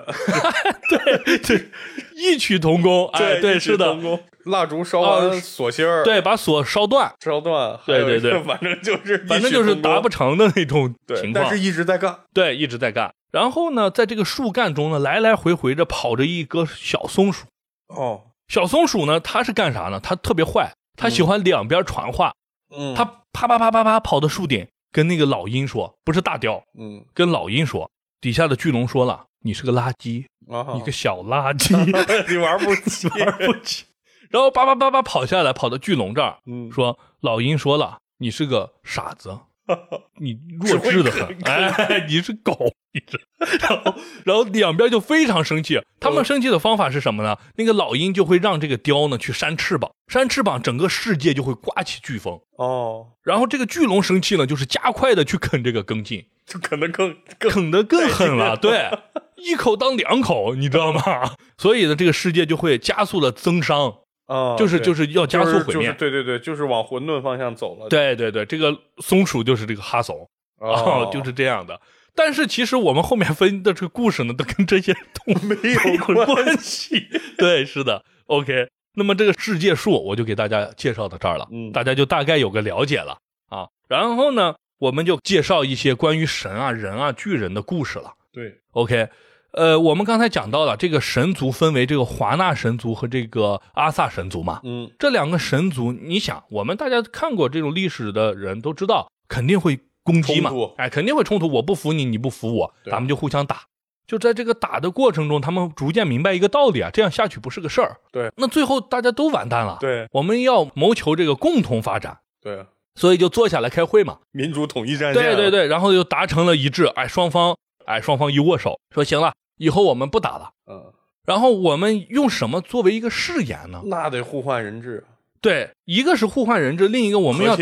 对对，异曲同工。哎，对，是的。蜡烛烧完锁芯儿，对，把锁烧断，烧断。对对对，反正就是，反正就是达不成的那种情况。但是一直在干，对，一直在干。然后呢，在这个树干中呢，来来回回着跑着一个小松鼠。哦，小松鼠呢，它是干啥呢？它特别坏，它喜欢两边传话。嗯，它啪啪啪啪啪跑到树顶，跟那个老鹰说，不是大雕，嗯，跟老鹰说，底下的巨龙说了，你是个垃圾，你个小垃圾，你玩不起，玩不起。然后叭叭叭叭跑下来，跑到巨龙这儿，嗯，说老鹰说了，你是个傻子。你弱智的很，哎，你是狗，你是，然后，然后两边就非常生气。他们生气的方法是什么呢？那个老鹰就会让这个雕呢去扇翅膀，扇翅膀，整个世界就会刮起飓风。哦，然后这个巨龙生气呢，就是加快的去啃这个根茎，就啃得更啃得更狠了。对，一口当两口，你知道吗？所以呢，这个世界就会加速的增伤。啊，就是就是要加速毁灭，对对对，就是往混沌方向走了。对对对，这个松鼠就是这个哈怂，哦，就是这样的。但是其实我们后面分的这个故事呢，都跟这些都没有关系。对，是的。OK，那么这个世界树我就给大家介绍到这儿了，嗯，大家就大概有个了解了啊。然后呢，我们就介绍一些关于神啊、人啊、巨人的故事了。对，OK。呃，我们刚才讲到了这个神族分为这个华纳神族和这个阿萨神族嘛，嗯，这两个神族，你想，我们大家看过这种历史的人都知道，肯定会攻击嘛，哎，肯定会冲突，我不服你，你不服我，咱们就互相打。就在这个打的过程中，他们逐渐明白一个道理啊，这样下去不是个事儿。对，那最后大家都完蛋了。对，我们要谋求这个共同发展。对，所以就坐下来开会嘛，民主统一战线。对对对，然后就达成了一致，哎，双方，哎，双方一握手，说行了。以后我们不打了，嗯，然后我们用什么作为一个誓言呢？那得互换人质。对，一个是互换人质，另一个我们要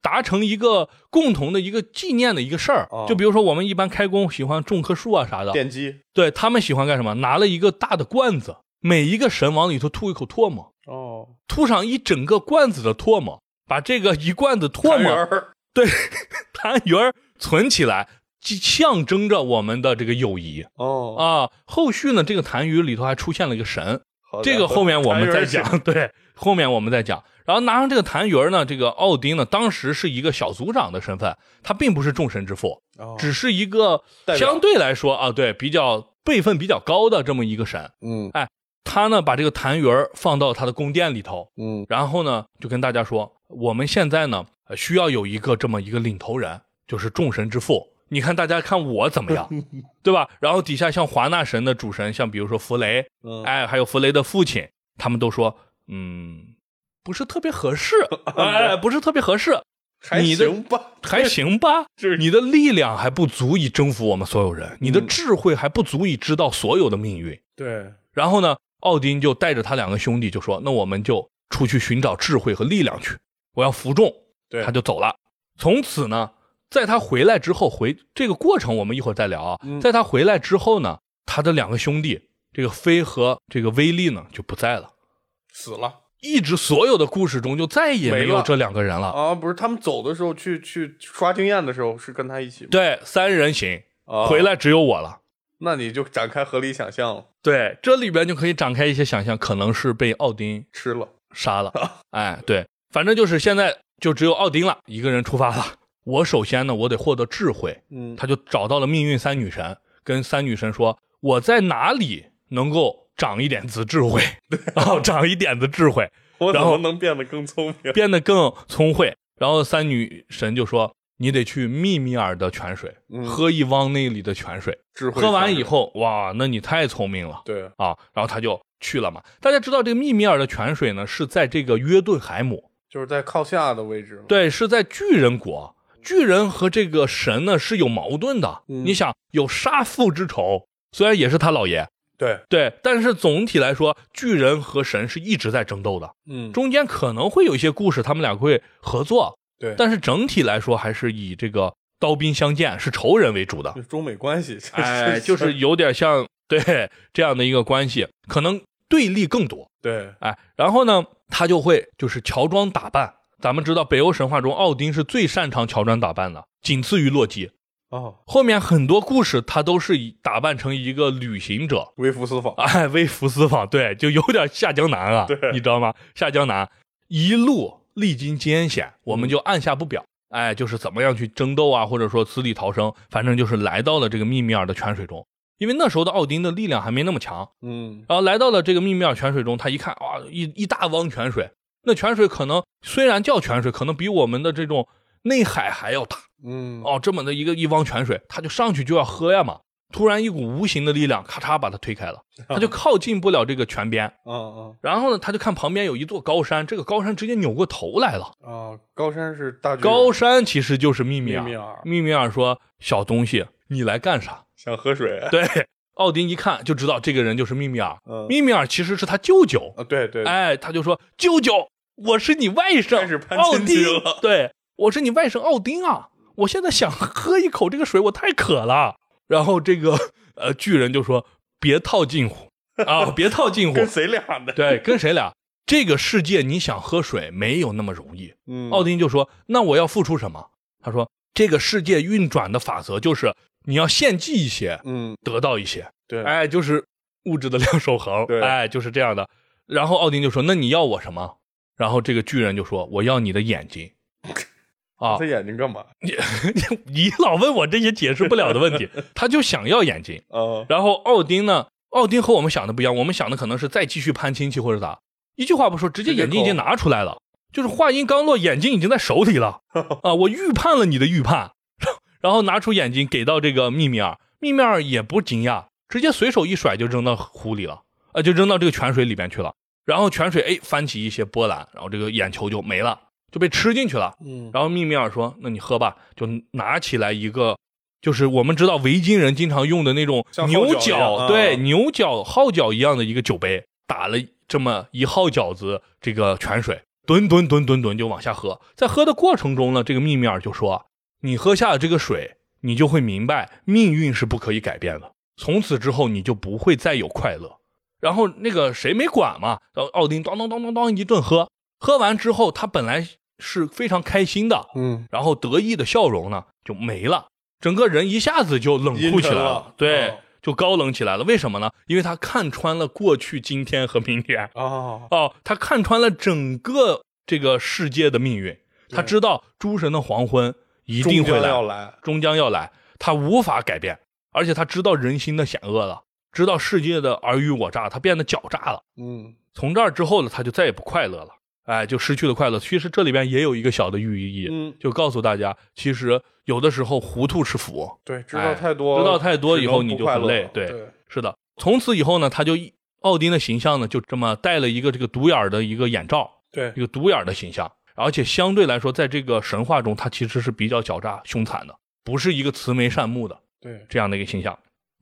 达成一个共同的一个纪念的一个事儿。就比如说我们一般开工喜欢种棵树啊啥的，奠基。对他们喜欢干什么？拿了一个大的罐子，每一个神往里头吐一口唾沫，哦，吐上一整个罐子的唾沫，把这个一罐子唾沫，对，痰盂儿存起来。象征着我们的这个友谊哦啊，后续呢，这个痰盂里头还出现了一个神，这个后面我们再讲。对，后面我们再讲。然后拿上这个痰盂呢，这个奥丁呢，当时是一个小族长的身份，他并不是众神之父，只是一个相对来说啊，对，比较辈分比较高的这么一个神。嗯，哎，他呢把这个痰盂放到他的宫殿里头，嗯，然后呢就跟大家说，我们现在呢需要有一个这么一个领头人，就是众神之父。你看，大家看我怎么样，对吧？然后底下像华纳神的主神，像比如说弗雷，哎，还有弗雷的父亲，他们都说，嗯，不是特别合适，哎，不是特别合适，还行吧，还行吧，就是你的力量还不足以征服我们所有人，你的智慧还不足以知道所有的命运。对。然后呢，奥丁就带着他两个兄弟就说：“那我们就出去寻找智慧和力量去，我要服众。”对，他就走了。从此呢。在他回来之后，回这个过程我们一会儿再聊啊。在他回来之后呢，他的两个兄弟，这个飞和这个威力呢就不在了，死了。一直所有的故事中就再也没有这两个人了啊！不是，他们走的时候去去刷经验的时候是跟他一起，对，三人行，回来只有我了。那你就展开合理想象了。对，这里边就可以展开一些想象，可能是被奥丁吃了、杀了。哎，对，反正就是现在就只有奥丁了，一个人出发了。我首先呢，我得获得智慧。嗯，他就找到了命运三女神，跟三女神说：“我在哪里能够长一点子智慧？然后，长一点子智慧。”我怎么能变得更聪明？变得更聪慧。然后三女神就说：“你得去密米尔的泉水，喝一汪那里的泉水。智慧喝完以后，哇，那你太聪明了。对啊，然后他就去了嘛。大家知道这个密米尔的泉水呢，是在这个约顿海姆，就是在靠下的位置。对，是在巨人国。巨人和这个神呢是有矛盾的。你想，有杀父之仇，虽然也是他老爷。”对对，但是总体来说，巨人和神是一直在争斗的。嗯，中间可能会有一些故事，他们俩会合作。对，但是整体来说，还是以这个刀兵相见是仇人为主的。中美关系，哎，就是有点像 对这样的一个关系，可能对立更多。对，哎，然后呢，他就会就是乔装打扮。咱们知道，北欧神话中，奥丁是最擅长乔装打扮的，仅次于洛基。哦，后面很多故事他都是以打扮成一个旅行者，微服私访，哎，微服私访，对，就有点下江南啊，对，你知道吗？下江南一路历经艰险，我们就按下不表，哎，就是怎么样去争斗啊，或者说死里逃生，反正就是来到了这个密米尔的泉水中，因为那时候的奥丁的力量还没那么强，嗯，然后来到了这个密米尔泉水中，他一看，哇，一一大汪泉水，那泉水可能虽然叫泉水，可能比我们的这种内海还要大。嗯哦，这么的一个一汪泉水，他就上去就要喝呀嘛。突然一股无形的力量，咔嚓把他推开了，他就靠近不了这个泉边。嗯嗯。然后呢，他就看旁边有一座高山，这个高山直接扭过头来了。啊，高山是大高山其实就是秘密米尔。密米尔说：“小东西，你来干啥？想喝水？”对，奥丁一看就知道这个人就是秘密米尔。嗯，密米尔其实是他舅舅。啊，对对。哎，他就说：“舅舅，我是你外甥奥丁。对，我是你外甥奥丁啊。”我现在想喝一口这个水，我太渴了。然后这个 呃巨人就说：“别套近乎 啊，别套近乎。”跟谁俩呢？对，跟谁俩？这个世界你想喝水没有那么容易。嗯，奥丁就说：“那我要付出什么？”他说：“这个世界运转的法则就是你要献祭一些，嗯，得到一些。对，哎，就是物质的量守恒。对，哎，就是这样的。然后奥丁就说：“那你要我什么？”然后这个巨人就说：“我要你的眼睛。”啊，他眼睛干嘛？你 你你老问我这些解释不了的问题，他就想要眼睛啊。然后奥丁呢？奥丁和我们想的不一样，我们想的可能是再继续攀亲戚或者咋，一句话不说，直接眼睛已经拿出来了，就是话音刚落，眼睛已经在手里了啊！我预判了你的预判，然后拿出眼睛给到这个秘密二，秘，密米尔也不惊讶，直接随手一甩就扔到湖里了，啊，就扔到这个泉水里边去了。然后泉水哎翻起一些波澜，然后这个眼球就没了。就被吃进去了，嗯，然后密米尔说：“那你喝吧。”就拿起来一个，就是我们知道维京人经常用的那种牛角，对，牛角号角一样的一个酒杯，打了这么一号角子这个泉水，吨吨吨吨吨就往下喝。在喝的过程中呢，这个密米尔就说：“你喝下了这个水，你就会明白命运是不可以改变的，从此之后你就不会再有快乐。”然后那个谁没管嘛，然后奥丁当当当当当一顿喝。喝完之后，他本来是非常开心的，嗯，然后得意的笑容呢就没了，整个人一下子就冷酷起来了，对，就高冷起来了。为什么呢？因为他看穿了过去、今天和明天。哦哦，他看穿了整个这个世界的命运，他知道诸神的黄昏一定会来，终将要来，他无法改变，而且他知道人心的险恶了，知道世界的尔虞我诈，他变得狡诈了。嗯，从这儿之后呢，他就再也不快乐了。哎，就失去了快乐。其实这里边也有一个小的寓意，嗯，就告诉大家，其实有的时候糊涂是福。对，知道太多，知道太多以后你就很累。对，是的。从此以后呢，他就奥丁的形象呢，就这么戴了一个这个独眼的一个眼罩，对，一个独眼的形象。而且相对来说，在这个神话中，他其实是比较狡诈凶残的，不是一个慈眉善目的，对，这样的一个形象。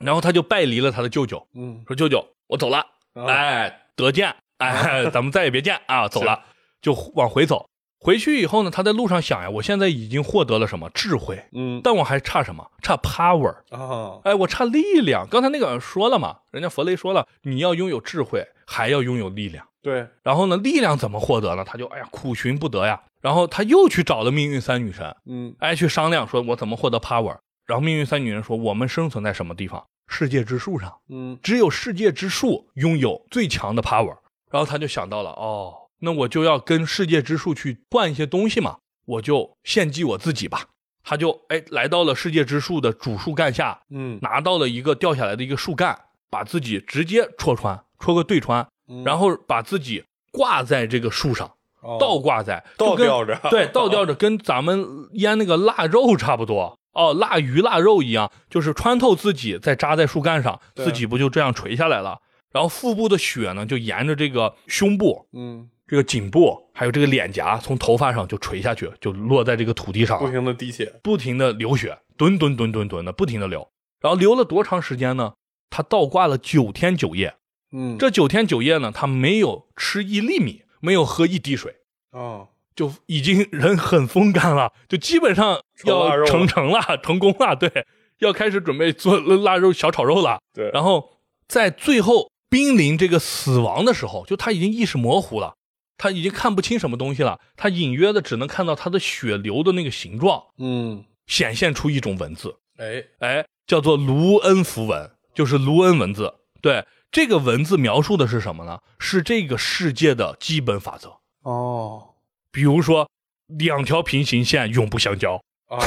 然后他就拜离了他的舅舅，嗯，说舅舅，我走了，哎，得见，哎，咱们再也别见啊，走了。就往回走，回去以后呢，他在路上想呀，我现在已经获得了什么智慧，嗯，但我还差什么？差 power 啊，哎，我差力量。刚才那个说了嘛，人家佛雷说了，你要拥有智慧，还要拥有力量。对，然后呢，力量怎么获得呢？他就哎呀，苦寻不得呀。然后他又去找了命运三女神，嗯，哎，去商量说，我怎么获得 power？然后命运三女神说，我们生存在什么地方？世界之树上，嗯，只有世界之树拥有最强的 power。然后他就想到了，哦。那我就要跟世界之树去换一些东西嘛，我就献祭我自己吧。他就哎来到了世界之树的主树干下，嗯，拿到了一个掉下来的一个树干，把自己直接戳穿，戳个对穿，然后把自己挂在这个树上，倒挂在，倒吊着，对，倒吊着，跟咱们腌那个腊肉差不多哦，腊鱼、腊肉一样，就是穿透自己，再扎在树干上，自己不就这样垂下来了？然后腹部的血呢，就沿着这个胸部，嗯，这个颈部，还有这个脸颊，从头发上就垂下去，就落在这个土地上，不停的滴血，不停的流血，吨吨吨吨吨的不停的流。然后流了多长时间呢？他倒挂了九天九夜。嗯，这九天九夜呢，他没有吃一粒米，没有喝一滴水，哦，就已经人很风干了，就基本上要成成了，成功了，对，要开始准备做腊肉小炒肉了。对，然后在最后濒临这个死亡的时候，就他已经意识模糊了，他已经看不清什么东西了，他隐约的只能看到他的血流的那个形状，嗯，显现出一种文字，哎哎，叫做卢恩符文，就是卢恩文字，对。这个文字描述的是什么呢？是这个世界的基本法则哦。比如说，两条平行线永不相交。啊，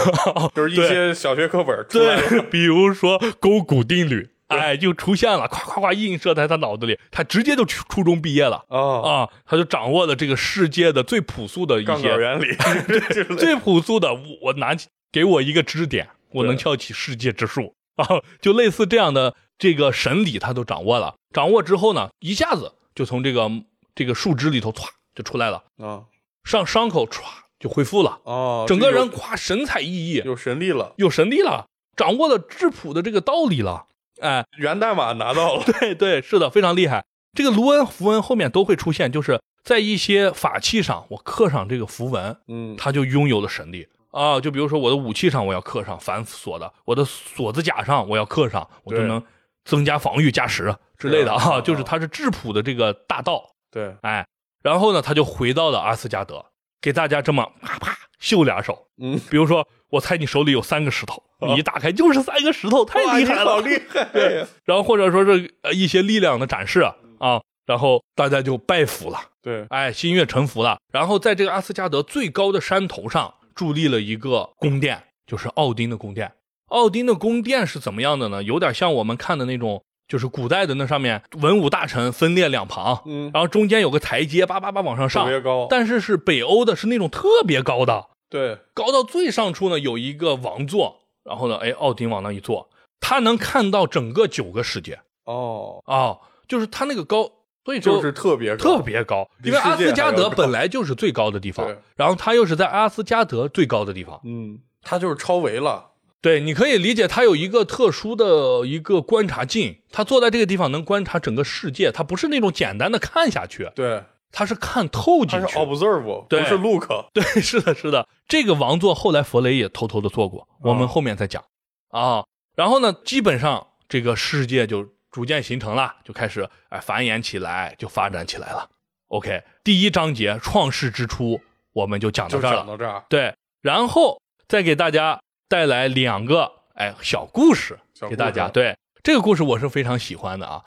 就是一些小学课本对，比如说勾股定律，哎，就出现了，夸夸夸映射在他脑子里，他直接就初初中毕业了。啊。啊，他就掌握了这个世界的最朴素的一些原理，最朴素的，我拿起给我一个支点，我能翘起世界之树。啊，就类似这样的。这个神理他都掌握了，掌握之后呢，一下子就从这个这个树枝里头歘就出来了。啊，上伤口歘就恢复了。哦，整个人夸神采奕奕，有神力了，有神力了，掌握了质朴的这个道理了，哎，源代码拿到了，对对，是的，非常厉害。这个卢恩符文后面都会出现，就是在一些法器上我刻上这个符文，嗯，他就拥有了神力。啊，就比如说我的武器上我要刻上反锁的，我的锁子甲上我要刻上，我就能。增加防御加十之类的啊，就是它是质朴的这个大道。对，哎，然后呢，他就回到了阿斯加德，给大家这么啪啪秀两手。嗯，比如说，我猜你手里有三个石头，你一打开就是三个石头，太厉害了，好厉害。对，然后或者说是一些力量的展示啊，然后大家就拜服了。对，哎，心悦诚服了。然后在这个阿斯加德最高的山头上伫立了一个宫殿，就是奥丁的宫殿。奥丁的宫殿是怎么样的呢？有点像我们看的那种，就是古代的那上面文武大臣分列两旁，嗯，然后中间有个台阶，叭叭叭往上上，特别高。但是是北欧的，是那种特别高的，对，高到最上处呢有一个王座，然后呢，哎，奥丁往那一坐，他能看到整个九个世界。哦哦，就是他那个高，所以就是特别特别高，因为阿斯加德本来就是最高的地方，然后他又是在阿斯加德最高的地方，嗯，他就是超维了。对，你可以理解，他有一个特殊的一个观察镜，他坐在这个地方能观察整个世界，他不是那种简单的看下去，对，他是看透进去，他是 observe，不是 look，对，是的，是的，这个王座后来弗雷也偷偷的做过，我们后面再讲啊。然后呢，基本上这个世界就逐渐形成了，就开始哎繁衍起来，就发展起来了。OK，第一章节创世之初，我们就讲到这儿了，讲到这儿，对，然后再给大家。带来两个哎小故事给大家，对这个故事我是非常喜欢的啊。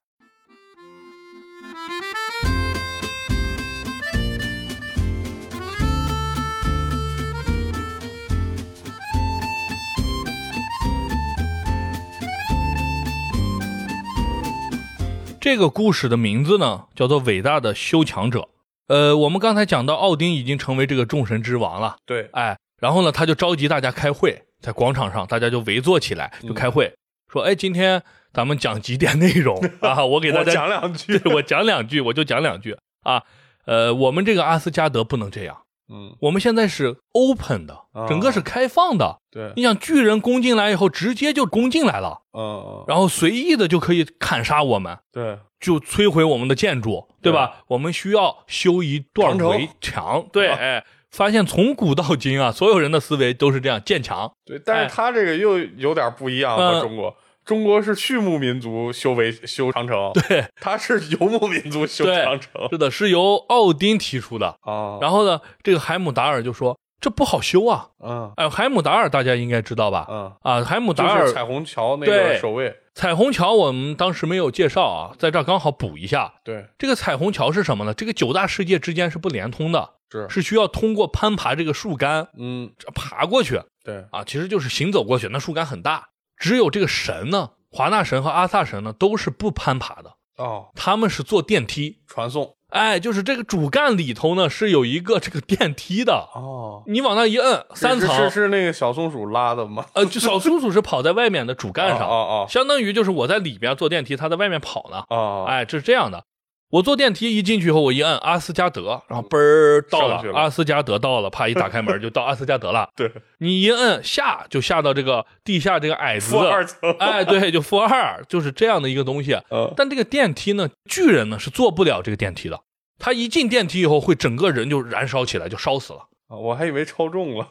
这个故事的名字呢叫做《伟大的修墙者》。呃，我们刚才讲到奥丁已经成为这个众神之王了，对，哎，然后呢他就召集大家开会。在广场上，大家就围坐起来，就开会，说：“哎，今天咱们讲几点内容 啊？我给大家讲两句，我讲两句，我就讲两句啊。呃，我们这个阿斯加德不能这样，嗯，我们现在是 open 的，整个是开放的。对，你想巨人攻进来以后，直接就攻进来了，嗯，然后随意的就可以砍杀我们，对，就摧毁我们的建筑，对吧？我们需要修一段围墙，对，哎。”发现从古到今啊，所有人的思维都是这样建墙。对，但是他这个又有点不一样和中国。中国是畜牧民族修围修长城，对，他是游牧民族修长城。是的，是由奥丁提出的啊。然后呢，这个海姆达尔就说这不好修啊。嗯，哎，海姆达尔大家应该知道吧？嗯啊，海姆达尔彩虹桥那个守卫。彩虹桥我们当时没有介绍啊，在这儿刚好补一下。对，这个彩虹桥是什么呢？这个九大世界之间是不连通的。是是需要通过攀爬这个树干，嗯，爬过去。对啊，其实就是行走过去。那树干很大，只有这个神呢，华纳神和阿萨神呢，都是不攀爬的哦，他们是坐电梯传送。哎，就是这个主干里头呢是有一个这个电梯的哦，你往那一摁，三层是是那个小松鼠拉的吗？呃，就小松鼠是跑在外面的主干上，哦哦，相当于就是我在里边坐电梯，它在外面跑呢。哦，哎，这是这样的。我坐电梯一进去以后，我一按阿斯加德，然后嘣儿到了，阿斯加德到了，啪一打开门就到阿斯加德了。对，你一摁下就下到这个地下这个矮子负二层。哎，对，就负二，就是这样的一个东西。嗯，但这个电梯呢，巨人呢是坐不了这个电梯的。他一进电梯以后，会整个人就燃烧起来，就烧死了。我还以为超重了，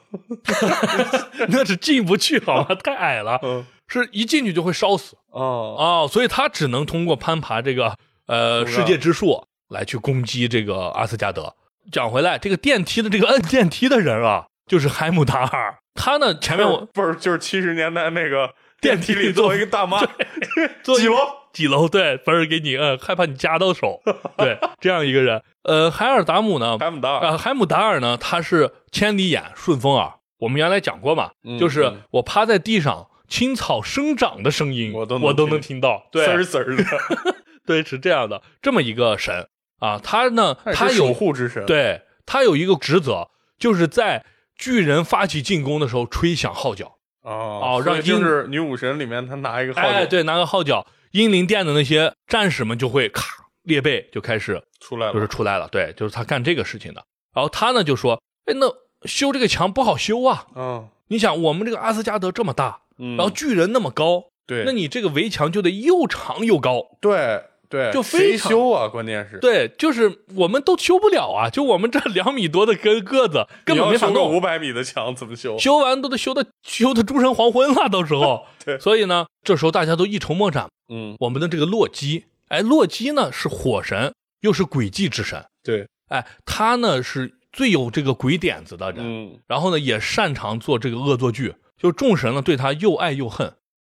那是进不去好吗？太矮了，嗯，是一进去就会烧死。哦哦，所以他只能通过攀爬这个呃世界之树来去攻击这个阿斯加德。讲回来，这个电梯的这个摁电梯的人啊，就是海姆达尔。他呢，前面我不是就是七十年代那个电梯里作为一个大妈，几楼几楼？对，不是给你摁，害怕你夹到手。对，这样一个人。呃，海尔达姆呢？海姆达尔啊，海姆达尔呢？他是千里眼、顺风耳。我们原来讲过嘛，就是我趴在地上，青草生长的声音，我都我都能听到，丝儿丝儿的。对，是这样的，这么一个神啊，他呢，他有守护之神，对他有一个职责，就是在巨人发起进攻的时候吹响号角。哦就是女武神里面他拿一个号角，哎，对，拿个号角，英灵殿的那些战士们就会咔列备，就开始出来了，就是出来了。对，就是他干这个事情的。然后他呢就说：“哎，那修这个墙不好修啊。嗯，你想我们这个阿斯加德这么大，嗯，然后巨人那么高，对，那你这个围墙就得又长又高。对对，就谁修啊？关键是，对，就是我们都修不了啊！就我们这两米多的根个子，根本没法弄。五百米的墙怎么修？修完都得修的修的诸神黄昏了，到时候。对，所以呢，这时候大家都一筹莫展。嗯，我们的这个洛基。哎，洛基呢是火神，又是诡计之神。对，哎，他呢是最有这个鬼点子的人，嗯，然后呢也擅长做这个恶作剧，就众神呢对他又爱又恨。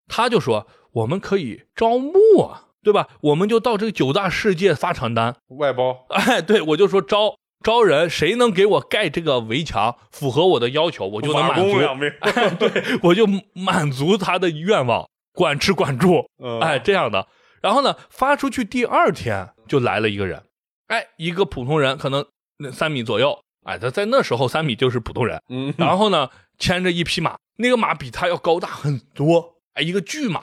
他就说我们可以招募啊，对吧？我们就到这个九大世界发传单，外包。哎，对我就说招招人，谁能给我盖这个围墙，符合我的要求，我就能满足。哎，对，我就满足他的愿望，管吃管住。哎，这样的。然后呢，发出去第二天就来了一个人，哎，一个普通人，可能三米左右，哎，他在那时候三米就是普通人，嗯，然后呢，牵着一匹马，那个马比他要高大很多，哎，一个巨马，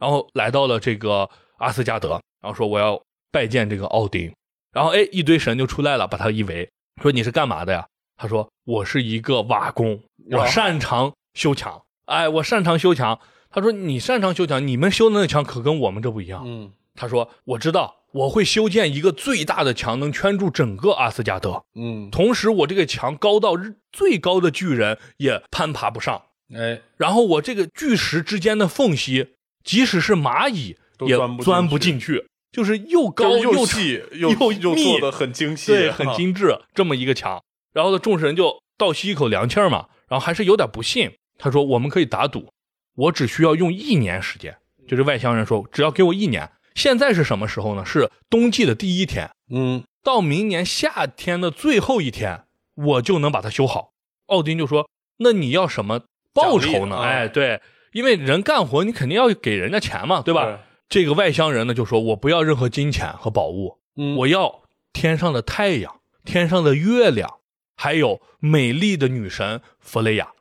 然后来到了这个阿斯加德，然后说我要拜见这个奥丁，然后哎，一堆神就出来了，把他一围，说你是干嘛的呀？他说我是一个瓦工，我擅长修墙，哎，我擅长修墙。他说：“你擅长修墙，你们修的那墙可跟我们这不一样。”嗯，他说：“我知道，我会修建一个最大的墙，能圈住整个阿斯加德。嗯，同时我这个墙高到最高的巨人也攀爬不上。哎，然后我这个巨石之间的缝隙，即使是蚂蚁也钻不进去，就是又高又细又又又做的很精细，对，很精致这么一个墙。然后呢，众神就倒吸一口凉气儿嘛，然后还是有点不信。他说：我们可以打赌。”我只需要用一年时间，就是外乡人说，只要给我一年。现在是什么时候呢？是冬季的第一天，嗯，到明年夏天的最后一天，我就能把它修好。奥丁就说：“那你要什么报酬呢？”哎，对，因为人干活，你肯定要给人家钱嘛，对吧？这个外乡人呢就说：“我不要任何金钱和宝物，我要天上的太阳、天上的月亮，还有美丽的女神弗雷亚。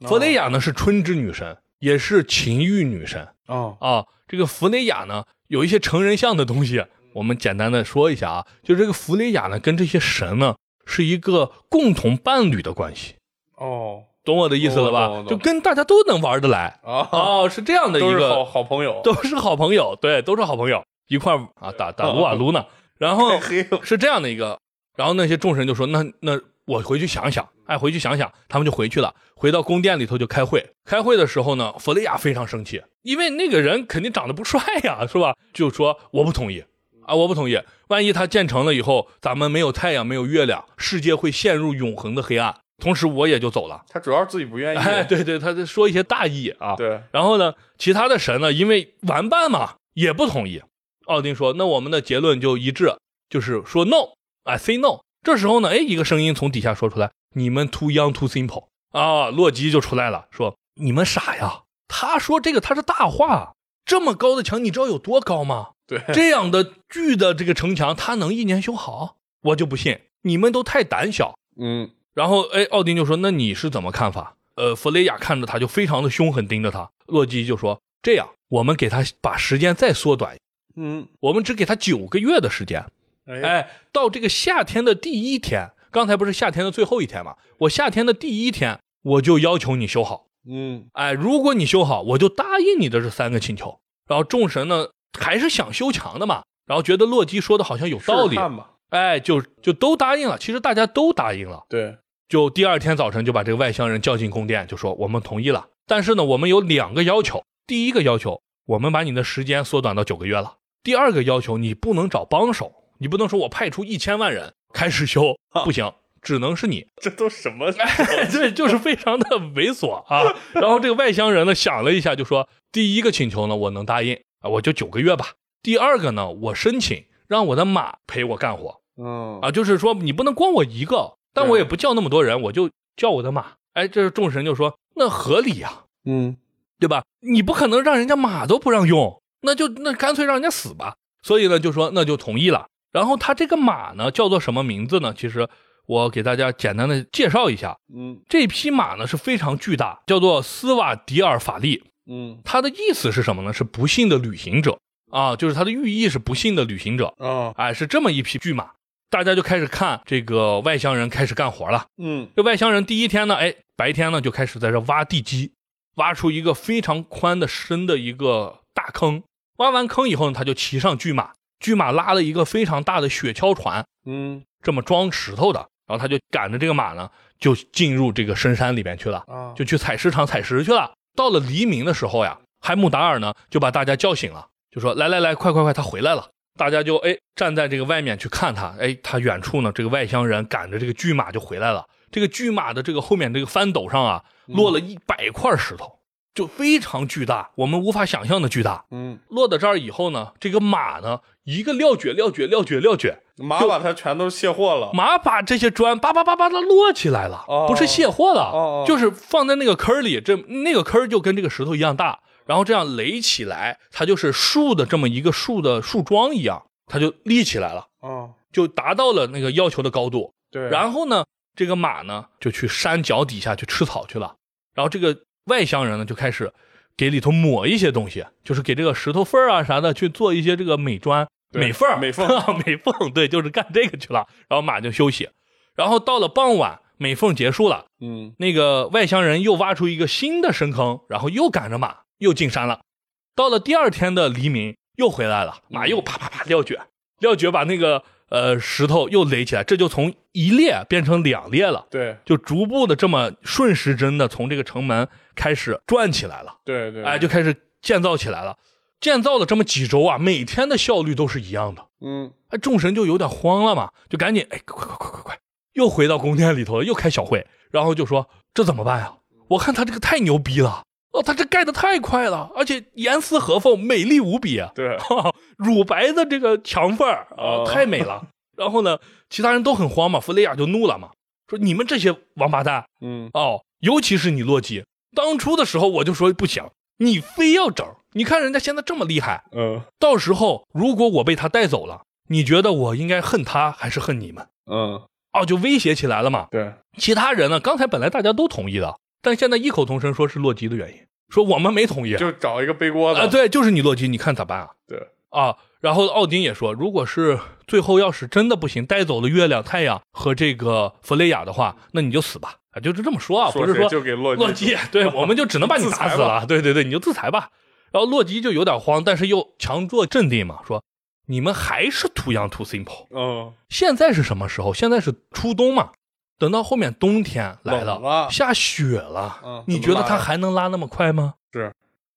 弗雷亚呢是春之女神。”也是情欲女神啊啊！这个弗雷亚呢，有一些成人像的东西，我们简单的说一下啊。就这个弗雷亚呢，跟这些神呢，是一个共同伴侣的关系。哦，懂我的意思了吧？就跟大家都能玩得来啊！哦，是这样的一个好好朋友，都是好朋友，对，都是好朋友，一块啊打打撸啊 撸呢。然后 是这样的一个，然后那些众神就说：“那那我回去想想。”哎，回去想想，他们就回去了。回到宫殿里头就开会。开会的时候呢，弗雷亚非常生气，因为那个人肯定长得不帅呀，是吧？就说我不同意啊，我不同意。万一他建成了以后，咱们没有太阳，没有月亮，世界会陷入永恒的黑暗。同时我也就走了。他主要是自己不愿意。哎，对对，他在说一些大意啊。对。然后呢，其他的神呢，因为玩伴嘛，也不同意。奥丁说：“那我们的结论就一致，就是说 no，哎，say no。”这时候呢，哎，一个声音从底下说出来。你们 too young too simple 啊，洛基就出来了，说你们傻呀。他说这个他是大话，这么高的墙，你知道有多高吗？对，这样的巨的这个城墙，他能一年修好？我就不信，你们都太胆小。嗯，然后哎，奥丁就说：“那你是怎么看法？”呃，弗雷雅看着他就非常的凶狠，盯着他。洛基就说：“这样，我们给他把时间再缩短，嗯，我们只给他九个月的时间。哎，到这个夏天的第一天，刚才不是夏天的最后一天吗？我夏天的第一天，我就要求你修好。嗯，哎，如果你修好，我就答应你的这三个请求。然后众神呢，还是想修墙的嘛，然后觉得洛基说的好像有道理，哎，就就都答应了。其实大家都答应了。对。”就第二天早晨就把这个外乡人叫进宫殿，就说我们同意了，但是呢，我们有两个要求。第一个要求，我们把你的时间缩短到九个月了。第二个要求，你不能找帮手，你不能说我派出一千万人开始修，不行，只能是你。这都什么？对，就是非常的猥琐啊。然后这个外乡人呢想了一下，就说第一个请求呢，我能答应啊，我就九个月吧。第二个呢，我申请让我的马陪我干活。嗯啊，就是说你不能光我一个。但我也不叫那么多人，我就叫我的马。哎，这众神就说那合理呀，嗯，对吧？你不可能让人家马都不让用，那就那干脆让人家死吧。所以呢，就说那就同意了。然后他这个马呢，叫做什么名字呢？其实我给大家简单的介绍一下。嗯，这匹马呢是非常巨大，叫做斯瓦迪尔法利。嗯，它的意思是什么呢？是不幸的旅行者啊，就是它的寓意是不幸的旅行者。啊，哎，是这么一匹巨马。大家就开始看这个外乡人开始干活了。嗯，这外乡人第一天呢，哎，白天呢就开始在这挖地基，挖出一个非常宽的深的一个大坑。挖完坑以后呢，他就骑上巨马，巨马拉了一个非常大的雪橇船，嗯，这么装石头的。然后他就赶着这个马呢，就进入这个深山里边去了，啊，就去采石场采石去了。到了黎明的时候呀，海姆达尔呢就把大家叫醒了，就说：“来来来，快快快，他回来了。”大家就哎站在这个外面去看他，哎，他远处呢，这个外乡人赶着这个巨马就回来了。这个巨马的这个后面这个翻斗上啊，落了一百块石头，就非常巨大，我们无法想象的巨大。嗯，落到这儿以后呢，这个马呢，一个撂蹶撂蹶撂蹶撂蹶，马把它全都卸货了。马把这些砖叭叭叭叭的摞起来了，不是卸货了，就是放在那个坑里，这那个坑就跟这个石头一样大。然后这样垒起来，它就是树的这么一个树的树桩一样，它就立起来了，哦，就达到了那个要求的高度。对，然后呢，这个马呢就去山脚底下去吃草去了。然后这个外乡人呢就开始给里头抹一些东西，就是给这个石头缝啊啥的去做一些这个美砖、美缝、美缝、美缝，对，就是干这个去了。然后马就休息。然后到了傍晚，美缝结束了，嗯，那个外乡人又挖出一个新的深坑，然后又赶着马。又进山了，到了第二天的黎明，又回来了，马又啪啪啪撂蹶，撂蹶把那个呃石头又垒起来，这就从一列变成两列了。对，就逐步的这么顺时针的从这个城门开始转起来了。对对，哎，就开始建造起来了。建造了这么几周啊，每天的效率都是一样的。嗯，哎，众神就有点慌了嘛，就赶紧哎，快快快快快，又回到宫殿里头了，又开小会，然后就说这怎么办呀？我看他这个太牛逼了。哦，他这盖的太快了，而且严丝合缝，美丽无比啊。对，乳白的这个墙缝啊，太美了。然后呢，其他人都很慌嘛，弗雷亚就怒了嘛，说你们这些王八蛋，嗯，哦，尤其是你洛基，当初的时候我就说不行，你非要整，你看人家现在这么厉害，嗯，到时候如果我被他带走了，你觉得我应该恨他还是恨你们？嗯，哦，就威胁起来了嘛。对，其他人呢，刚才本来大家都同意的。但现在异口同声说是洛基的原因，说我们没同意，就找一个背锅的啊，对，就是你洛基，你看咋办啊？对。啊，然后奥丁也说，如果是最后要是真的不行，带走了月亮、太阳和这个弗雷亚的话，那你就死吧，啊，就是这么说啊，不是说就给洛洛基，对，我们就只能把你打死了，对对对，你就自裁吧。然后洛基就有点慌，但是又强作镇定嘛，说你们还是 too young too simple，嗯，现在是什么时候？现在是初冬嘛。等到后面冬天来了，下雪了，你觉得它还能拉那么快吗？是，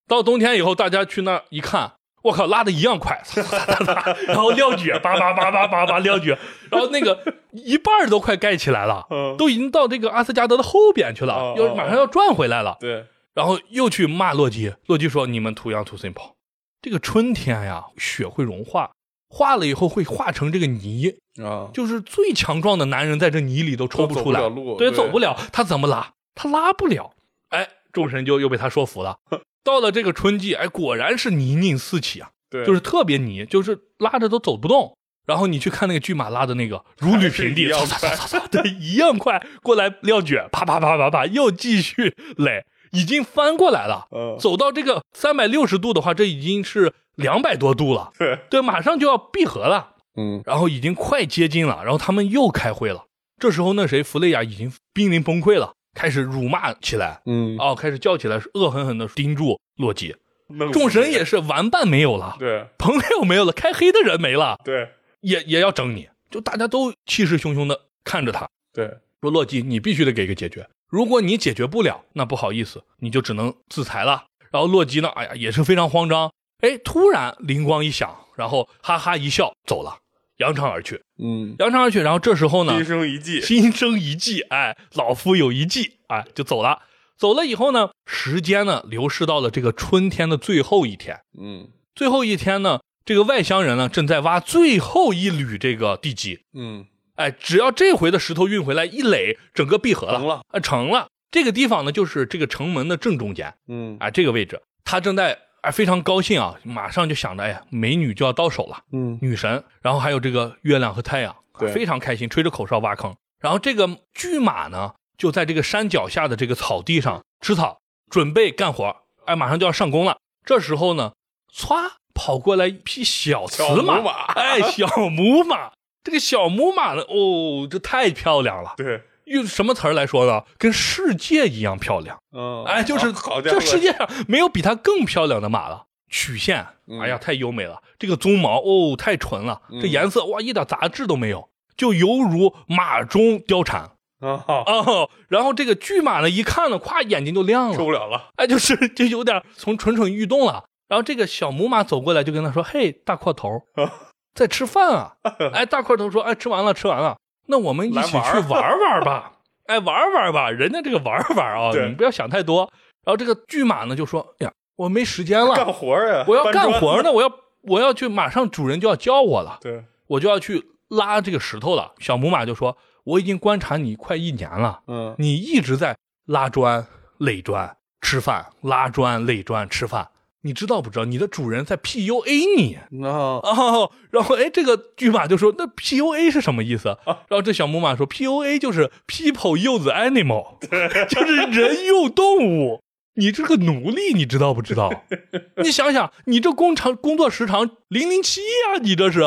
到冬天以后，大家去那一看，我靠，拉的一样快，然后撂蹶，叭叭叭叭叭叭撂蹶，然后那个一半都快盖起来了，都已经到这个阿斯加德的后边去了，要马上要转回来了。对，然后又去骂洛基，洛基说：“你们 too young too simple，这个春天呀，雪会融化。”化了以后会化成这个泥啊，就是最强壮的男人在这泥里都抽不出来，对，走不了，他怎么拉？他拉不了。哎，众神就又被他说服了。到了这个春季，哎，果然是泥泞四起啊，对，就是特别泥，就是拉着都走不动。然后你去看那个巨马拉的那个如履平地，唰唰唰唰，对，一样快过来撂蹶，啪啪啪啪啪，又继续垒，已经翻过来了。嗯，走到这个三百六十度的话，这已经是两百多度了。对对，马上就要闭合了。嗯，然后已经快接近了，然后他们又开会了。这时候那谁，弗雷亚已经濒临崩溃了，开始辱骂起来。嗯，哦，开始叫起来，恶狠狠地盯住洛基。众神也是玩伴没有了，对，朋友没有了，开黑的人没了，对。也也要整你，就大家都气势汹汹的看着他，对，说洛基，你必须得给个解决。如果你解决不了，那不好意思，你就只能自裁了。然后洛基呢，哎呀，也是非常慌张。哎，突然灵光一响，然后哈哈一笑走了，扬长而去。嗯，扬长而去。然后这时候呢，心生一计，心生一计，哎，老夫有一计，哎，就走了。走了以后呢，时间呢流逝到了这个春天的最后一天。嗯，最后一天呢。这个外乡人呢，正在挖最后一缕这个地基。嗯，哎，只要这回的石头运回来一垒，整个闭合了。成了，啊，成了。这个地方呢，就是这个城门的正中间。嗯，哎，这个位置，他正在哎非常高兴啊，马上就想着，哎呀，美女就要到手了。嗯，女神，然后还有这个月亮和太阳，非常开心，吹着口哨挖坑。然后这个巨马呢，就在这个山脚下的这个草地上吃草，准备干活。哎，马上就要上工了。这时候呢，歘。跑过来一匹小雌马，哎，小母马，这个小母马呢，哦，这太漂亮了。对，用什么词儿来说呢？跟世界一样漂亮。嗯，哎，就是这世界上没有比它更漂亮的马了。曲线，哎呀，太优美了。这个鬃毛，哦，太纯了。这颜色，哇，一点杂质都没有，就犹如马中貂蝉。啊哦，然后这个巨马呢，一看呢，咵，眼睛就亮了，受不了了。哎，就是就有点从蠢蠢欲动了。然后这个小母马走过来，就跟他说：“嘿，大块头，在吃饭啊！”哎，大块头说：“哎，吃完了，吃完了，那我们一起去玩玩吧！哎，玩玩吧，人家这个玩玩啊，你不要想太多。”然后这个巨马呢就说：“哎呀，我没时间了，干活呀，我要干活呢，我要我要去，马上主人就要叫我了，对，我就要去拉这个石头了。”小母马就说：“我已经观察你快一年了，嗯，你一直在拉砖、垒砖、吃饭，拉砖、垒砖、吃饭。”你知道不知道？你的主人在 PUA 你啊！然后哎，这个巨马就说：“那 PUA 是什么意思？”然后这小母马说：“PUA 就是 People use animal，就是人用动物。你这个奴隶，你知道不知道？你想想，你这工长工作时长零零七呀！你这是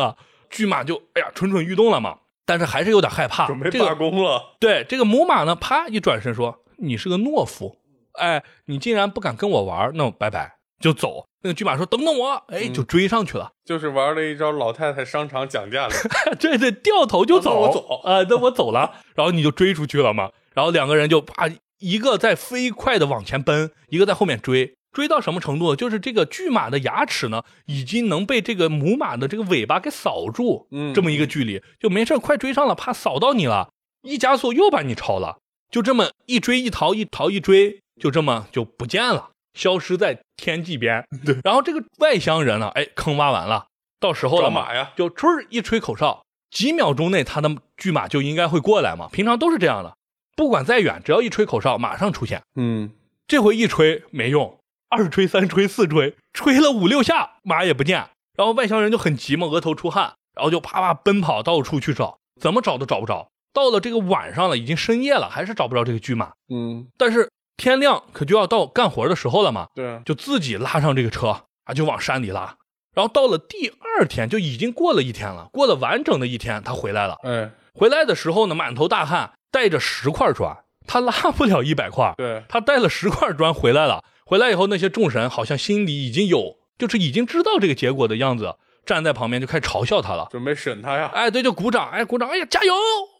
巨马就哎呀蠢蠢欲动了嘛，但是还是有点害怕，准备罢工了。对这个母马呢，啪一转身说：“你是个懦夫，哎，你竟然不敢跟我玩，那拜拜。”就走，那个骏马说：“等等我！”哎，就追上去了。就是玩了一招老太太商场讲价的，对对，掉头就走。我走啊，那我走了。然后你就追出去了嘛。然后两个人就啪，一个在飞快的往前奔，一个在后面追。追到什么程度？就是这个巨马的牙齿呢，已经能被这个母马的这个尾巴给扫住。嗯，这么一个距离，就没事，快追上了，怕扫到你了。一加速又把你超了。就这么一追一逃，一逃一追，就这么就不见了。消失在天际边，对。然后这个外乡人呢，哎，坑挖完了，到时候了马呀，就吹一吹口哨，几秒钟内他的巨马就应该会过来嘛。平常都是这样的，不管再远，只要一吹口哨，马上出现。嗯，这回一吹没用，二吹三吹四吹，吹了五六下，马也不见。然后外乡人就很急嘛，额头出汗，然后就啪啪奔跑到处去找，怎么找都找不着。到了这个晚上了，已经深夜了，还是找不着这个巨马。嗯，但是。天亮可就要到干活的时候了嘛，对，就自己拉上这个车啊，就往山里拉。然后到了第二天，就已经过了一天了，过了完整的一天，他回来了。哎，回来的时候呢，满头大汗，带着十块砖，他拉不了一百块。对，他带了十块砖回来了。回来以后，那些众神好像心里已经有，就是已经知道这个结果的样子。站在旁边就开始嘲笑他了，准备审他呀！哎，对，就鼓掌，哎，鼓掌，哎呀，加油！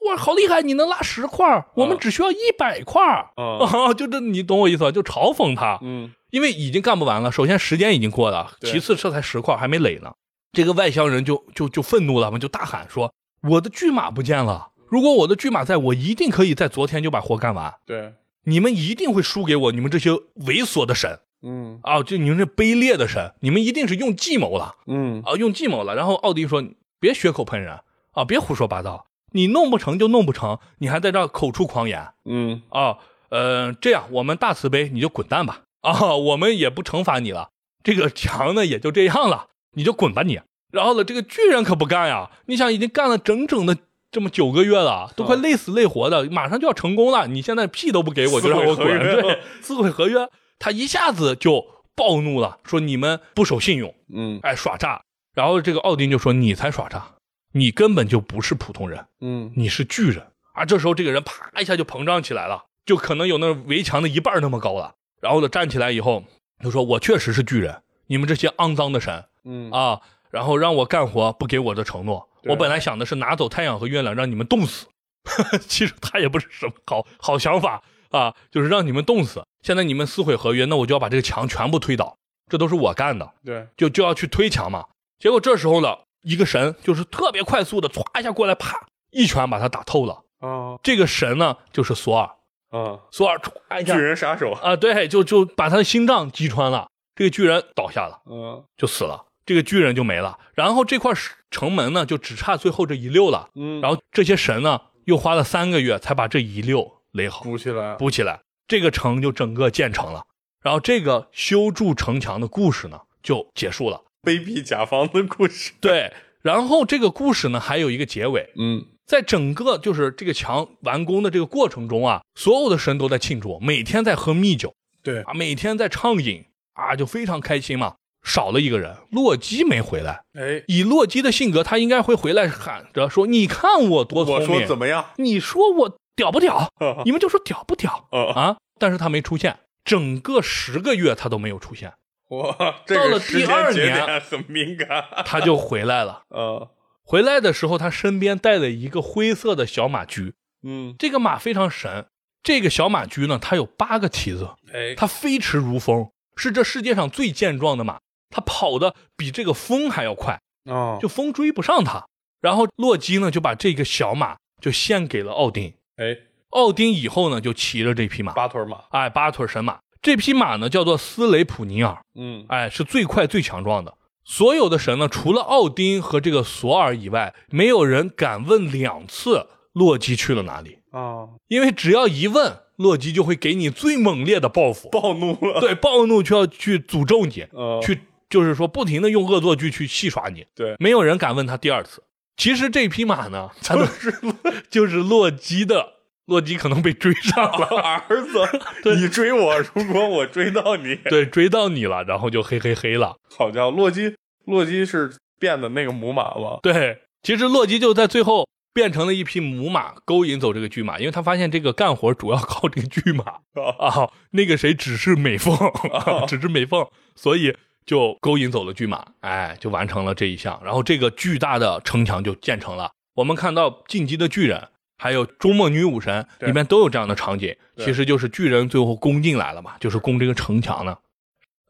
哇，好厉害！你能拉十块，我们只需要一百块。啊，就这，你懂我意思吧？就嘲讽他。嗯，因为已经干不完了。首先时间已经过了，其次这才十块，还没垒呢。这个外乡人就就就愤怒了嘛，就大喊说：“我的巨马不见了！如果我的巨马在，我一定可以在昨天就把活干完。对，你们一定会输给我，你们这些猥琐的神。”嗯啊，就你们这卑劣的神，你们一定是用计谋了。嗯啊，用计谋了。然后奥迪说：“别血口喷人啊，别胡说八道。你弄不成就弄不成，你还在这口出狂言。嗯啊，呃，这样我们大慈悲，你就滚蛋吧。啊，我们也不惩罚你了。这个墙呢也就这样了，你就滚吧你。然后呢，这个巨人可不干呀！你想，已经干了整整的这么九个月了，都快累死累活的，马上就要成功了。你现在屁都不给我，就让我滚！对，撕毁合约，他一下子就暴怒了，说你们不守信用，嗯，哎，耍诈。然后这个奥丁就说：“你才耍诈，你根本就不是普通人，嗯，你是巨人。”啊，这时候这个人啪一下就膨胀起来了，就可能有那围墙的一半那么高了。然后呢，站起来以后，他说：“我确实是巨人，你们这些肮脏的神，嗯啊。”然后让我干活不给我的承诺，我本来想的是拿走太阳和月亮让你们冻死，其实他也不是什么好好想法啊，就是让你们冻死。现在你们撕毁合约，那我就要把这个墙全部推倒，这都是我干的。对，就就要去推墙嘛。结果这时候呢，一个神就是特别快速的歘一下过来，啪一拳把他打透了。啊，这个神呢就是索尔啊，索尔歘一下，巨人杀手啊，对，就就把他的心脏击穿了，这个巨人倒下了，嗯，就死了。这个巨人就没了，然后这块城门呢，就只差最后这一溜了。嗯，然后这些神呢，又花了三个月才把这一溜垒好，补起来，补起来，这个城就整个建成了。然后这个修筑城墙的故事呢，就结束了。卑鄙甲方的故事。对，然后这个故事呢，还有一个结尾。嗯，在整个就是这个墙完工的这个过程中啊，所有的神都在庆祝，每天在喝蜜酒，对啊，每天在畅饮啊，就非常开心嘛。少了一个人，洛基没回来。哎，以洛基的性格，他应该会回来喊着说：“你看我多聪明，我说怎么样？你说我屌不屌？你们就说屌不屌啊？”但是他没出现，整个十个月他都没有出现。哇，到了第二年很敏感，他就回来了。呃，回来的时候，他身边带了一个灰色的小马驹。嗯，这个马非常神。这个小马驹呢，它有八个蹄子，哎，它飞驰如风，是这世界上最健壮的马。它跑的比这个风还要快哦，就风追不上它。然后洛基呢就把这个小马就献给了奥丁。哎，奥丁以后呢就骑着这匹马，八腿马。哎，八腿神马。这匹马呢叫做斯雷普尼尔。嗯，哎，是最快最强壮的。所有的神呢，除了奥丁和这个索尔以外，没有人敢问两次洛基去了哪里啊，因为只要一问。洛基就会给你最猛烈的报复，暴怒了，对，暴怒就要去诅咒你，呃，去就是说不停的用恶作剧去戏耍你，对，没有人敢问他第二次。其实这匹马呢，就是就是洛基的，洛基可能被追上了，儿子，你追我，如果我追到你，对，追到你了，然后就嘿嘿嘿了。好家伙，洛基，洛基是变的那个母马吗？对，其实洛基就在最后。变成了一匹母马，勾引走这个巨马，因为他发现这个干活主要靠这个巨马 啊，那个谁只是美凤，只是美凤，所以就勾引走了巨马，哎，就完成了这一项，然后这个巨大的城墙就建成了。我们看到进击的巨人，还有周末女武神里面都有这样的场景，其实就是巨人最后攻进来了嘛，就是攻这个城墙呢。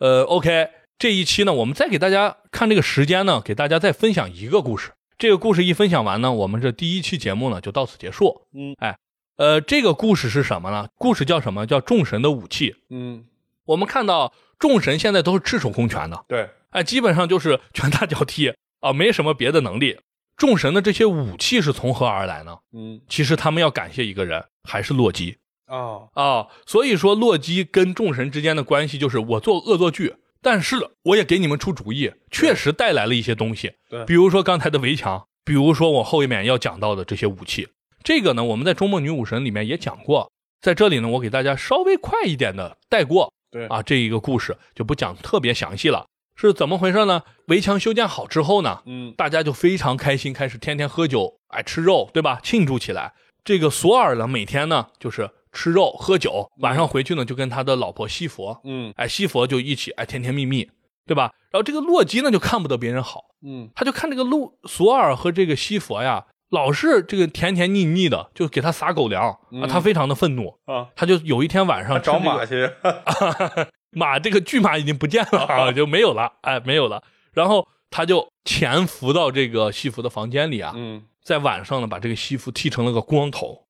呃，OK，这一期呢，我们再给大家看这个时间呢，给大家再分享一个故事。这个故事一分享完呢，我们这第一期节目呢就到此结束。嗯，哎，呃，这个故事是什么呢？故事叫什么？叫众神的武器。嗯，我们看到众神现在都是赤手空拳的。对，哎，基本上就是拳打脚踢啊，没什么别的能力。众神的这些武器是从何而来呢？嗯，其实他们要感谢一个人，还是洛基。啊啊，所以说洛基跟众神之间的关系就是我做恶作剧。但是我也给你们出主意，确实带来了一些东西，对，比如说刚才的围墙，比如说我后面要讲到的这些武器。这个呢，我们在《周末女武神》里面也讲过，在这里呢，我给大家稍微快一点的带过，对啊，这一个故事就不讲特别详细了。是怎么回事呢？围墙修建好之后呢，嗯，大家就非常开心，开始天天喝酒，哎，吃肉，对吧？庆祝起来。这个索尔呢，每天呢就是。吃肉喝酒，晚上回去呢就跟他的老婆西佛，嗯，哎西佛就一起哎甜甜蜜蜜，对吧？然后这个洛基呢就看不得别人好，嗯，他就看这个洛索尔和这个西佛呀，老是这个甜甜腻腻的，就给他撒狗粮啊，他非常的愤怒啊，他就有一天晚上找马去，马这个巨马已经不见了 啊，就没有了，哎没有了，然后他就潜伏到这个西服的房间里啊，嗯，在晚上呢把这个西服剃成了个光头。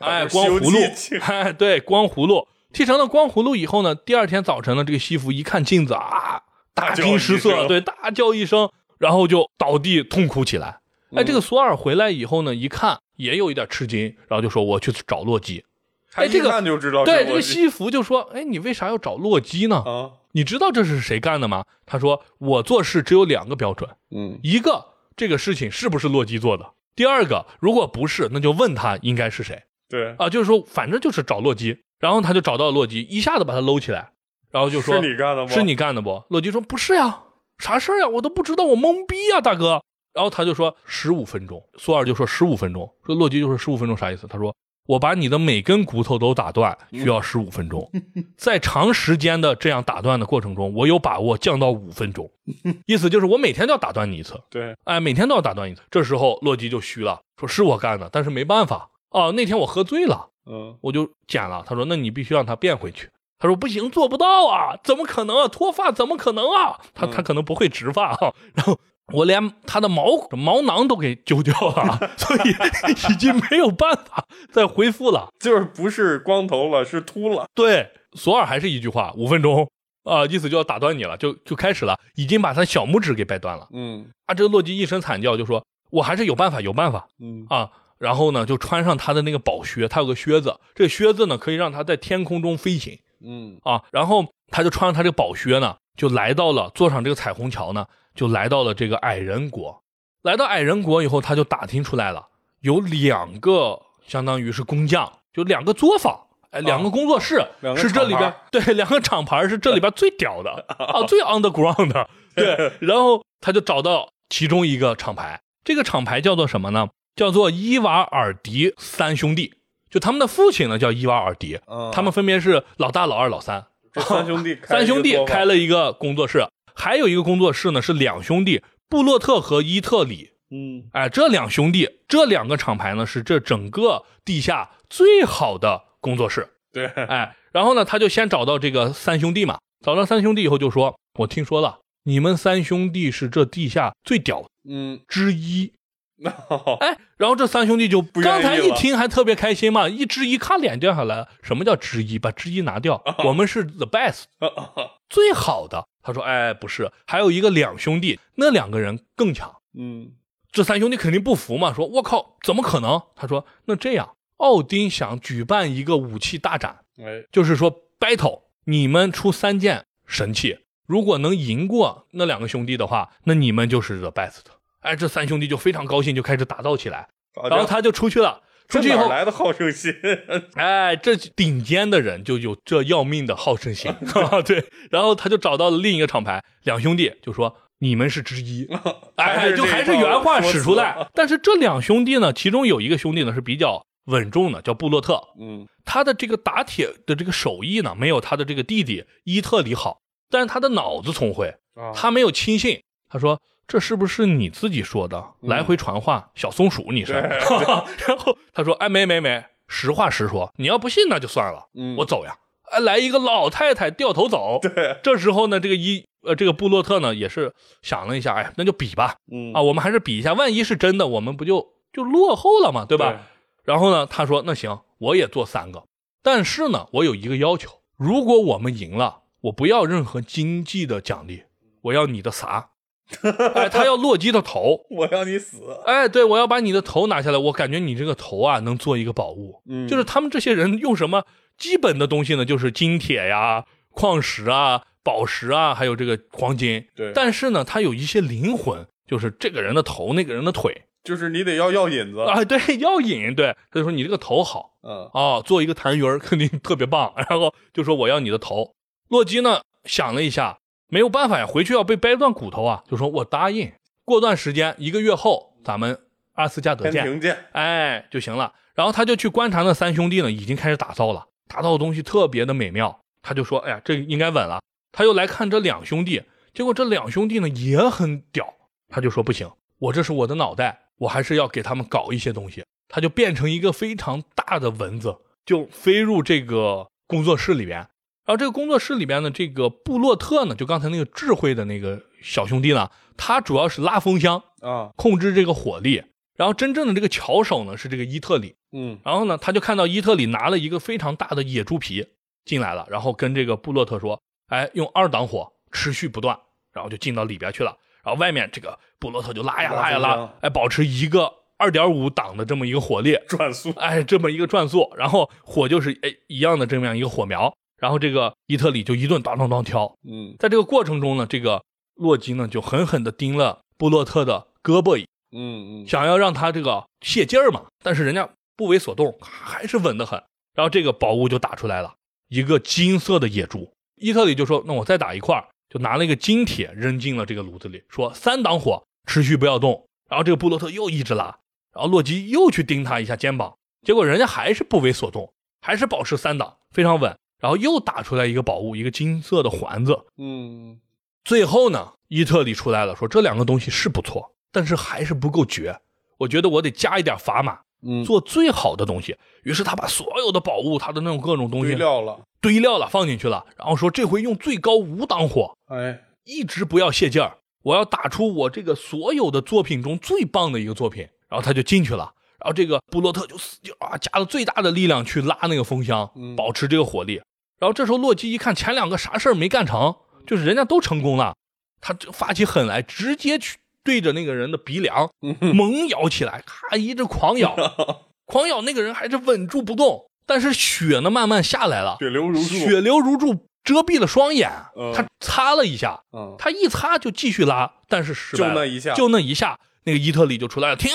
哎，光葫芦，哎，对，光葫芦剃成了光葫芦以后呢，第二天早晨呢，这个西服一看镜子啊，大惊失色，对，大叫一声，然后就倒地痛哭起来。哎，这个索尔回来以后呢，一看也有一点吃惊，然后就说我去找洛基。哎，这个就知道，对，这个西服就说，哎，你为啥要找洛基呢？啊，你知道这是谁干的吗？他说我做事只有两个标准，嗯一个这个事情是不是洛基做的，第二个如果不是，那就问他应该是谁对，啊，就是说反正就是找洛基，然后他就找到了洛基，一下子把他搂起来，然后就说是你干的吗？是你干的不？洛基说不是呀，啥事儿呀？我都不知道，我懵逼呀，大哥。然后他就说十五分钟，索尔就说十五分钟，说洛基就说十五分钟啥意思？他说我把你的每根骨头都打断，需要十五分钟，在长时间的这样打断的过程中，我有把握降到五分钟，意思就是我每天都要打断你一次，对，哎，每天都要打断一次。这时候洛基就虚了，说是我干的，但是没办法哦，那天我喝醉了，嗯我就剪了。他说那你必须让他变回去。他说不行，做不到啊，怎么可能啊？脱发怎么可能啊？他他可能不会植发啊。然后我连他的毛毛囊都给揪掉了，所以已经没有办法再恢复了。就是不是光头了，是秃了。对，索尔还是一句话，五分钟啊、意思就要打断你了，就就开始了，已经把他小拇指给掰断了。嗯啊，这个洛基一声惨叫，就说我还是有办法，有办法嗯啊。然后呢，就穿上他的那个宝靴，他有个靴子，这个靴子呢可以让他在天空中飞行。嗯啊，然后他就穿上他这个宝靴呢，就来到了坐上这个彩虹桥呢，就来到了这个矮人国。来到矮人国以后，他就打听出来了，有两个相当于是工匠，就两个作坊，哎，两个工作室、是这里边对两个厂牌是这里边最屌的 啊，最 underground 的。对，然后他就找到其中一个厂牌，这个厂牌叫做什么呢？叫做伊瓦尔迪三兄弟。就他们的父亲呢叫伊瓦尔迪，嗯，他们分别是老大、老二、老三。三兄弟 三兄弟开了一个工作室，还有一个工作室呢是两兄弟布洛特和伊特里。嗯哎，这两兄弟这两个厂牌呢是这整个地下最好的工作室。对，哎，然后呢他就先找到这个三兄弟嘛，找到三兄弟以后就说：“我听说了，你们三兄弟是这地下最屌嗯，之一。”哎，然后这三兄弟就不刚才一听还特别开心嘛，一之一咔脸掉下来了。什么叫之一？把之一拿掉，我们是 the best。最好的。他说：“哎，不是，还有一个两兄弟，那两个人更强。嗯这三兄弟肯定不服嘛，说：我靠，怎么可能？他说：那这样，奥丁想举办一个武器大展，哎，就是说 battle，你们出三件神器，如果能赢过那两个兄弟的话，那你们就是 the best。哎，这三兄弟就非常高兴，就开始打造起来。然后他就出去了，出去以后，哪来的好胜心？哎，这顶尖的人就有这要命的好胜心，对。然后他就找到了另一个厂牌，两兄弟就说你们是之一，哎，就还是原话使出来。但是这两兄弟呢，其中有一个兄弟呢是比较稳重的，叫布洛特，嗯他的这个打铁的这个手艺呢，没有他的这个弟弟伊特里好，但是他的脑子聪慧，啊，他没有轻信。他说：“这是不是你自己说的？嗯来回传话，小松鼠你是？”对 然后他说：“哎，没没没，实话实说，你要不信那就算了，嗯我走呀。”哎，来一个老太太掉头走。对，这时候呢，这个伊呃这个布洛特呢也是想了一下，哎，那就比吧，嗯啊，我们还是比一下，万一是真的，我们不就就落后了嘛，对吧？然后呢，他说那行，我也做三个，但是呢，我有一个要求，如果我们赢了，我不要任何经济的奖励，我要你的啥？哎，他要洛基的头。我要你死。哎，对，我要把你的头拿下来。我感觉你这个头啊，能做一个宝物。嗯就是他们这些人用什么基本的东西呢？就是金铁呀、矿石啊、宝石啊，还有这个黄金。对但是呢，他有一些灵魂，就是这个人的头，那个人的腿。就是你得要药引子。啊，对，要引，对，他就说你这个头好嗯哦，做一个痰盂儿肯定特别棒，然后就说我要你的头。洛基呢想了一下，没有办法呀，回去要被掰断骨头啊，就说我答应，过段时间一个月后咱们阿斯加德见，见。哎就行了。然后他就去观察那三兄弟呢，已经开始打造了，打造的东西特别的美妙。他就说，哎呀，这应该稳了。他又来看这两兄弟，结果这两兄弟呢也很屌，他就说不行，我这是我的脑袋，我还是要给他们搞一些东西。他就变成一个非常大的蚊子，就飞入这个工作室里边。然后这个工作室里边呢，这个布洛特呢，就刚才那个智慧的那个小兄弟呢，他主要是拉风箱，啊，控制这个火力。然后真正的这个巧手呢是这个伊特里。嗯然后呢，他就看到伊特里拿了一个非常大的野猪皮进来了，然后跟这个布洛特说：“哎，用二档火持续不断。”然后就进到里边去了。然后外面这个布洛特就拉呀拉呀拉哎，保持一个二点五档的这么一个火力，转速。哎，这么一个转速，然后火就是哎一样的这么样一个火苗。然后这个伊特里就一顿当当当挑。嗯在这个过程中呢，这个洛基呢就狠狠地盯了布洛特的胳膊，嗯嗯，想要让他这个泄劲儿嘛。但是人家不为所动，还是稳得很。然后这个宝物就打出来了，一个金色的野猪。伊特里就说：“那我再打一块儿。”就拿了一个金铁扔进了这个炉子里，说：“三档火，持续不要动。”然后这个布洛特又一直拉，然后洛基又去盯他一下肩膀，结果人家还是不为所动，还是保持三档，非常稳。然后又打出来一个宝物，一个金色的环子。嗯最后呢，伊特里出来了，说这两个东西是不错，但是还是不够绝。我觉得我得加一点砝码，嗯，做最好的东西。于是他把所有的宝物，他的那种各种东西堆料了，堆料了，放进去了。然后说这回用最高五档火，哎，一直不要泄劲儿，我要打出我这个所有的作品中最棒的一个作品。然后他就进去了。然后这个布洛特就死劲啊，加了最大的力量去拉那个风箱，嗯保持这个火力。然后这时候洛基一看前两个啥事儿没干成，就是人家都成功了，他就发起狠来，直接去对着那个人的鼻梁嗯猛咬起来，咔一直狂咬，狂咬那个人还是稳住不动，但是血呢慢慢下来了，血流如注，血流如注，遮蔽了双眼，嗯。他擦了一下，嗯，他一擦就继续拉，但是失败了就那一下。就那一下，那个伊特里就出来了，停，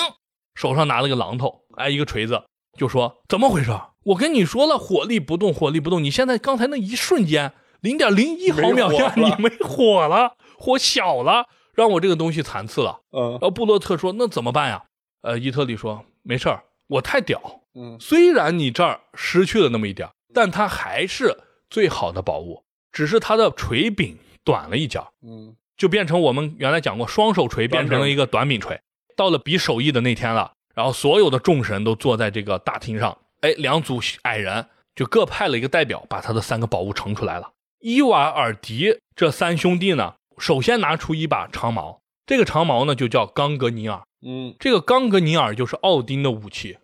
手上拿了个榔头，哎，一个锤子，就说怎么回事？我跟你说了，火力不动，火力不动，你现在刚才那一瞬间，零点零一毫秒下，你没火了，火小了，让我这个东西残次了。嗯然后布洛特说：“那怎么办呀？”呃，伊特里说：“没事儿，我太屌，嗯虽然你这儿失去了那么一点儿，但它还是最好的宝物，只是它的锤柄短了一角，嗯就变成我们原来讲过双手锤变成了一个短柄锤。到了比手艺的那天了，然后所有的众神都坐在这个大厅上，哎，两组矮人就各派了一个代表，把他的三个宝物呈出来了。伊瓦尔迪这三兄弟呢，首先拿出一把长矛，这个长矛呢就叫冈格尼尔。嗯。这个冈格尼尔就是奥丁的武器。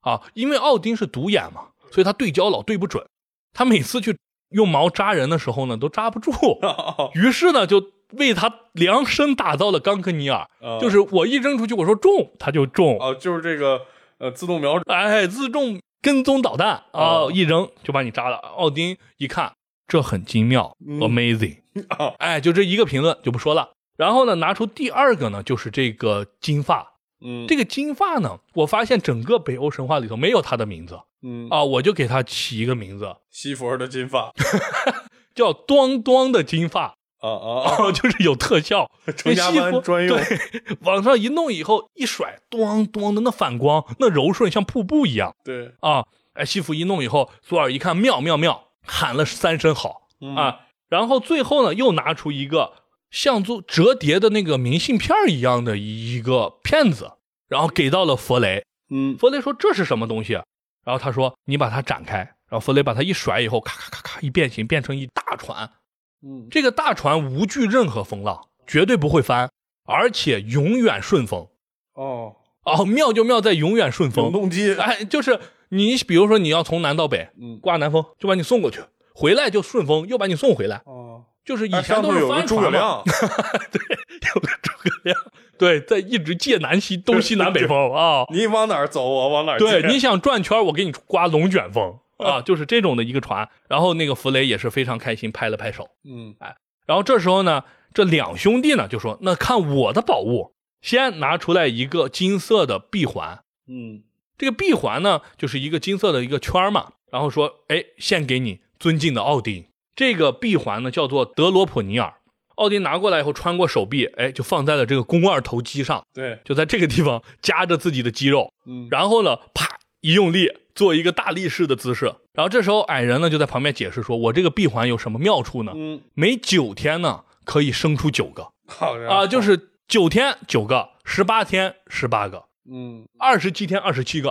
啊，因为奥丁是独眼嘛，所以他对焦老对不准，他每次去用矛扎人的时候呢，都扎不住，于是呢就为他量身打造了冈格尼尔，嗯就是我一扔出去，我说中，他就中，啊，就是这个呃自动瞄准，哎，自动跟踪导弹啊，哦一扔就把你扎了。奥丁一看，这很精妙、嗯 a m a z i n g 哦哎，就这一个评论就不说了。然后呢，拿出第二个呢，就是这个金发。嗯这个金发呢，我发现整个北欧神话里头没有他的名字嗯啊，我就给他起一个名字，西佛的金发 叫“咣咣”的金发，啊啊哦，就是有特效，啊，成家西服班专用，对，往上一弄以后一甩，咣咣的那反光，那柔顺像瀑布一样对，啊！哎，西服一弄以后，索尔一看妙妙妙，喊了三声好嗯啊！然后最后呢，又拿出一个像做折叠的那个明信片一样的一个片子，然后给到了弗雷。嗯弗雷说这是什么东西？然后他说你把它展开，然后弗雷把它一甩以后，咔咔咔咔一变形，变成一大船。嗯这个大船无惧任何风浪，绝对不会翻，而且永远顺风。哦，哦，妙就妙在永远顺风。永动机，哎，就是你比如说你要从南到北嗯刮南风，就把你送过去，回来就顺风，又把你送回来。哦，就是以哎前都是上头有个帆船嘛，诸葛亮，有个诸葛亮，对，在一直借南西东西南北风 啊。你往哪儿走，我往哪儿对，你想转圈，我给你刮龙卷风啊，就是这种的一个船。然后那个弗雷也是非常开心，拍了拍手。嗯哎然后这时候呢，这两兄弟呢就说：“那看我的宝物。”先拿出来一个金色的臂环，嗯这个臂环呢就是一个金色的一个圈嘛。然后说：“哎，献给你尊敬的奥丁。”这个臂环呢叫做德罗普尼尔。奥丁拿过来以后，穿过手臂，哎，就放在了这个肱二头肌上，对，就在这个地方夹着自己的肌肉。嗯然后呢，啪一用力，做一个大力士的姿势。然后这时候矮人呢就在旁边解释说：“我这个闭环有什么妙处呢？嗯，每九天呢可以生出九个。好啊，就是九天九个，十八天十八个，嗯，二十七天二十七个。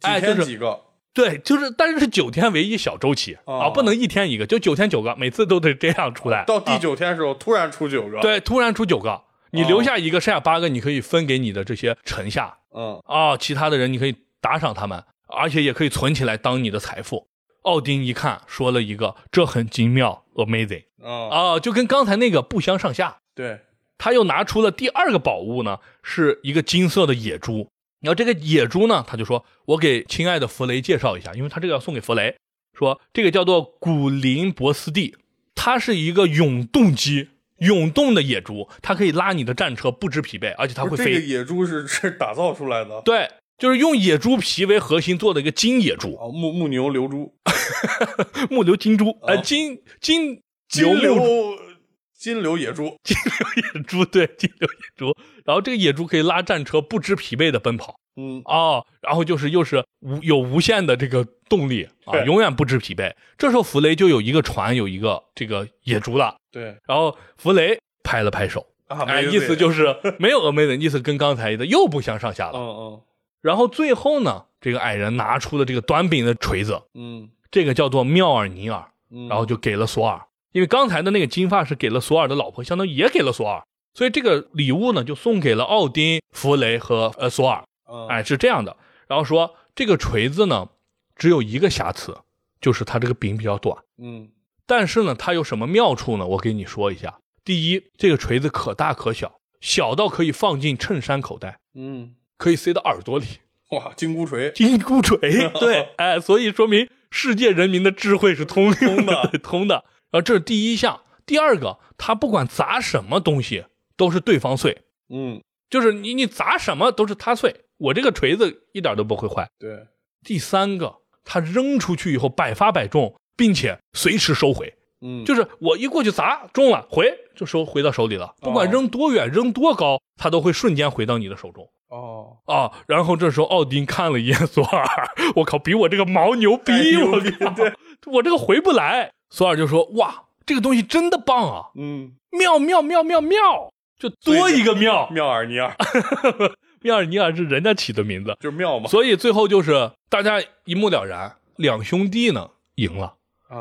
几哎，就是几个，对，就是但是是九天为一小周期。啊，哦不能一天一个，就九天九个，每次都得这样出来。到第啊。九天的时候突然出九个，，对，突然出九个，你哦留下一个，剩下八个，你可以分给你的这些臣下。嗯。啊，其他的人你可以打赏他们，而且也可以存起来当你的财富。奥丁一看，说了一个这很精妙，amazing 啊，啊，就跟刚才那个不相上下。对，他又拿出了第二个宝物呢，是一个金色的野猪。然后这个野猪呢，他就说：“我给亲爱的弗雷介绍一下，因为他这个要送给弗雷，说这个叫做古林博斯蒂，它是一个永动机。永动的野猪，它可以拉你的战车，不知疲惫，而且它会飞。这个野猪是是打造出来的，对，就是用野猪皮为核心做的一个金野猪。啊，木木牛流猪，木牛金猪，呃，金金金流金流野猪，金流野猪，对，金流野猪。然后这个野猪可以拉战车，不知疲惫的奔跑，嗯。啊，然后就是又是无有无限的这个动力啊，永远不知疲惫。这时候弗雷就有一个船，有一个这个野猪了。对，然后弗雷拍了拍手，哎，意思就是没有 amazing，意思跟刚才的又不相上下了。嗯嗯。然后最后呢，这个矮人拿出了这个短柄的锤子，嗯，这个叫做妙尔尼尔，然后就给了索尔，因为刚才的那个金发是给了索尔的老婆，相当于也给了索尔，所以这个礼物呢就送给了奥丁、弗雷和呃索尔。哎，是这样的。然后说这个锤子呢只有一个瑕疵，就是它这个柄比较短。嗯。但是呢，它有什么妙处呢？我给你说一下。第一，这个锤子可大可小，小到可以放进衬衫口袋，嗯，可以塞到耳朵里。哇，金箍锤，金箍锤，对，哎，所以说明世界人民的智慧是通通的，通的。然后这是第一项。第二个，他不管砸什么东西都是对方碎，嗯，就是你你砸什么都是他碎，我这个锤子一点都不会坏。对。第三个，他扔出去以后百发百中。并且随时收回，嗯，就是我一过去砸中了，回就收回到手里了。不管扔多远，扔多高，它都会瞬间回到你的手中。哦啊，然后这时候奥丁看了一眼索尔，我靠，比我这个毛牛逼！我靠，对，我这个回不来。索尔就说：“哇，这个东西真的棒啊！嗯，妙妙妙妙妙，就多一个妙妙尔尼尔，妙尔尼尔是人家起的名字，就是妙嘛。所以最后就是大家一目了然，两兄弟呢赢了。”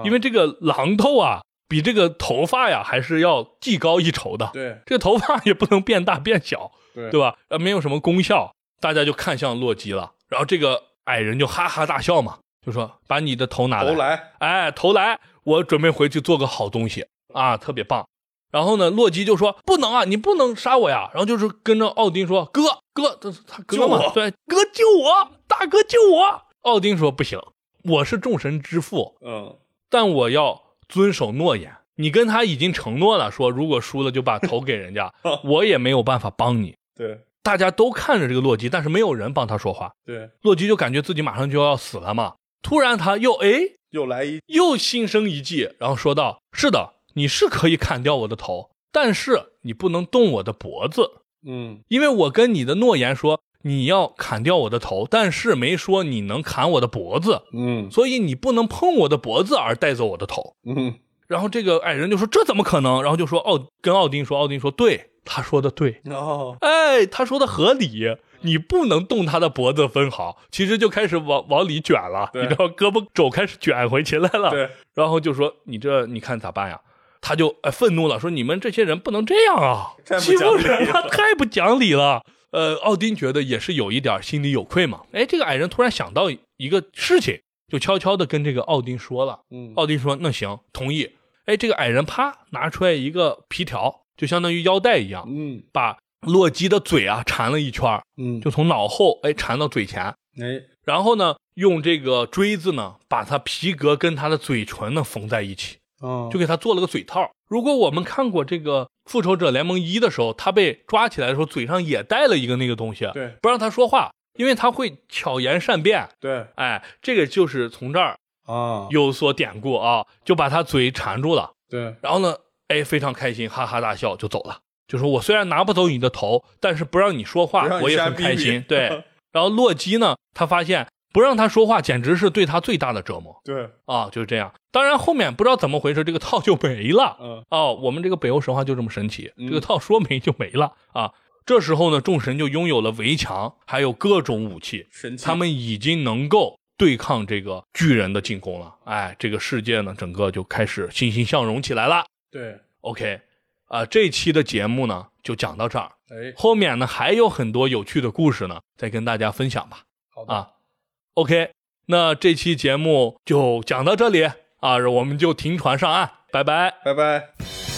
因为这个榔头啊，比这个头发呀还是要技高一筹的。对，这个头发也不能变大变小，对对吧？呃，没有什么功效，大家就看向洛基了。然后这个矮人就哈哈大笑嘛，就说：“把你的头拿来，头来，哎，头来，我准备回去做个好东西啊，特别棒。”然后呢，洛基就说：“不能啊，你不能杀我呀！”然后就是跟着奥丁说：“哥哥，这是他哥嘛？对，哥救我，大哥救我。”奥丁说：“不行，我是众神之父。”嗯。但我要遵守诺言。你跟他已经承诺了，说如果输了就把头给人家，我也没有办法帮你。对，大家都看着这个洛基，但是没有人帮他说话。对，洛基就感觉自己马上就要死了嘛。突然他又哎，又来一，又心生一计，然后说道：“是的，你是可以砍掉我的头，但是你不能动我的脖子。嗯，因为我跟你的诺言说。”你要砍掉我的头，但是没说你能砍我的脖子，嗯，所以你不能碰我的脖子而带走我的头，嗯。然后这个矮人就说这怎么可能？然后就说奥跟奥丁说，奥丁说对，他说的对，哦，哎，他说的合理，你不能动他的脖子分毫，其实就开始往往里卷了，你知道胳膊肘开始卷回去来了，对，然后就说你这你看咋办呀？他就哎愤怒了，说你们这些人不能这样啊，欺负人他，太不讲理了。呃，奥丁觉得也是有一点心里有愧嘛。哎，这个矮人突然想到一个事情，就悄悄的跟这个奥丁说了。嗯，奥丁说：“那行，同意。”哎，这个矮人啪拿出来一个皮条，就相当于腰带一样。嗯，把洛基的嘴啊缠了一圈。嗯，就从脑后哎缠到嘴前。哎，然后呢，用这个锥子呢，把他皮革跟他的嘴唇呢缝在一起。哦，就给他做了个嘴套。如果我们看过这个。复仇者联盟一的时候，他被抓起来的时候，嘴上也带了一个那个东西，对，不让他说话，因为他会巧言善辩。对，哎，这个就是从这儿啊有所典故啊，就把他嘴缠住了。对，然后呢，哎，非常开心，哈哈大笑就走了。就说我虽然拿不走你的头，但是不让你说话，我也很开心。对，然后洛基呢，他发现。不让他说话，简直是对他最大的折磨。对啊，就是这样。当然后面不知道怎么回事，这个套就没了。嗯哦，我们这个北欧神话就这么神奇，这个套说没就没了啊。这时候呢，众神就拥有了围墙，还有各种武器，神器，他们已经能够对抗这个巨人的进攻了。哎，这个世界呢，整个就开始欣欣向荣起来了。对，OK，啊，这期的节目呢就讲到这儿。哎，后面呢还有很多有趣的故事呢，再跟大家分享吧。好的啊。OK，那这期节目就讲到这里啊，我们就停船上岸，拜拜，拜拜。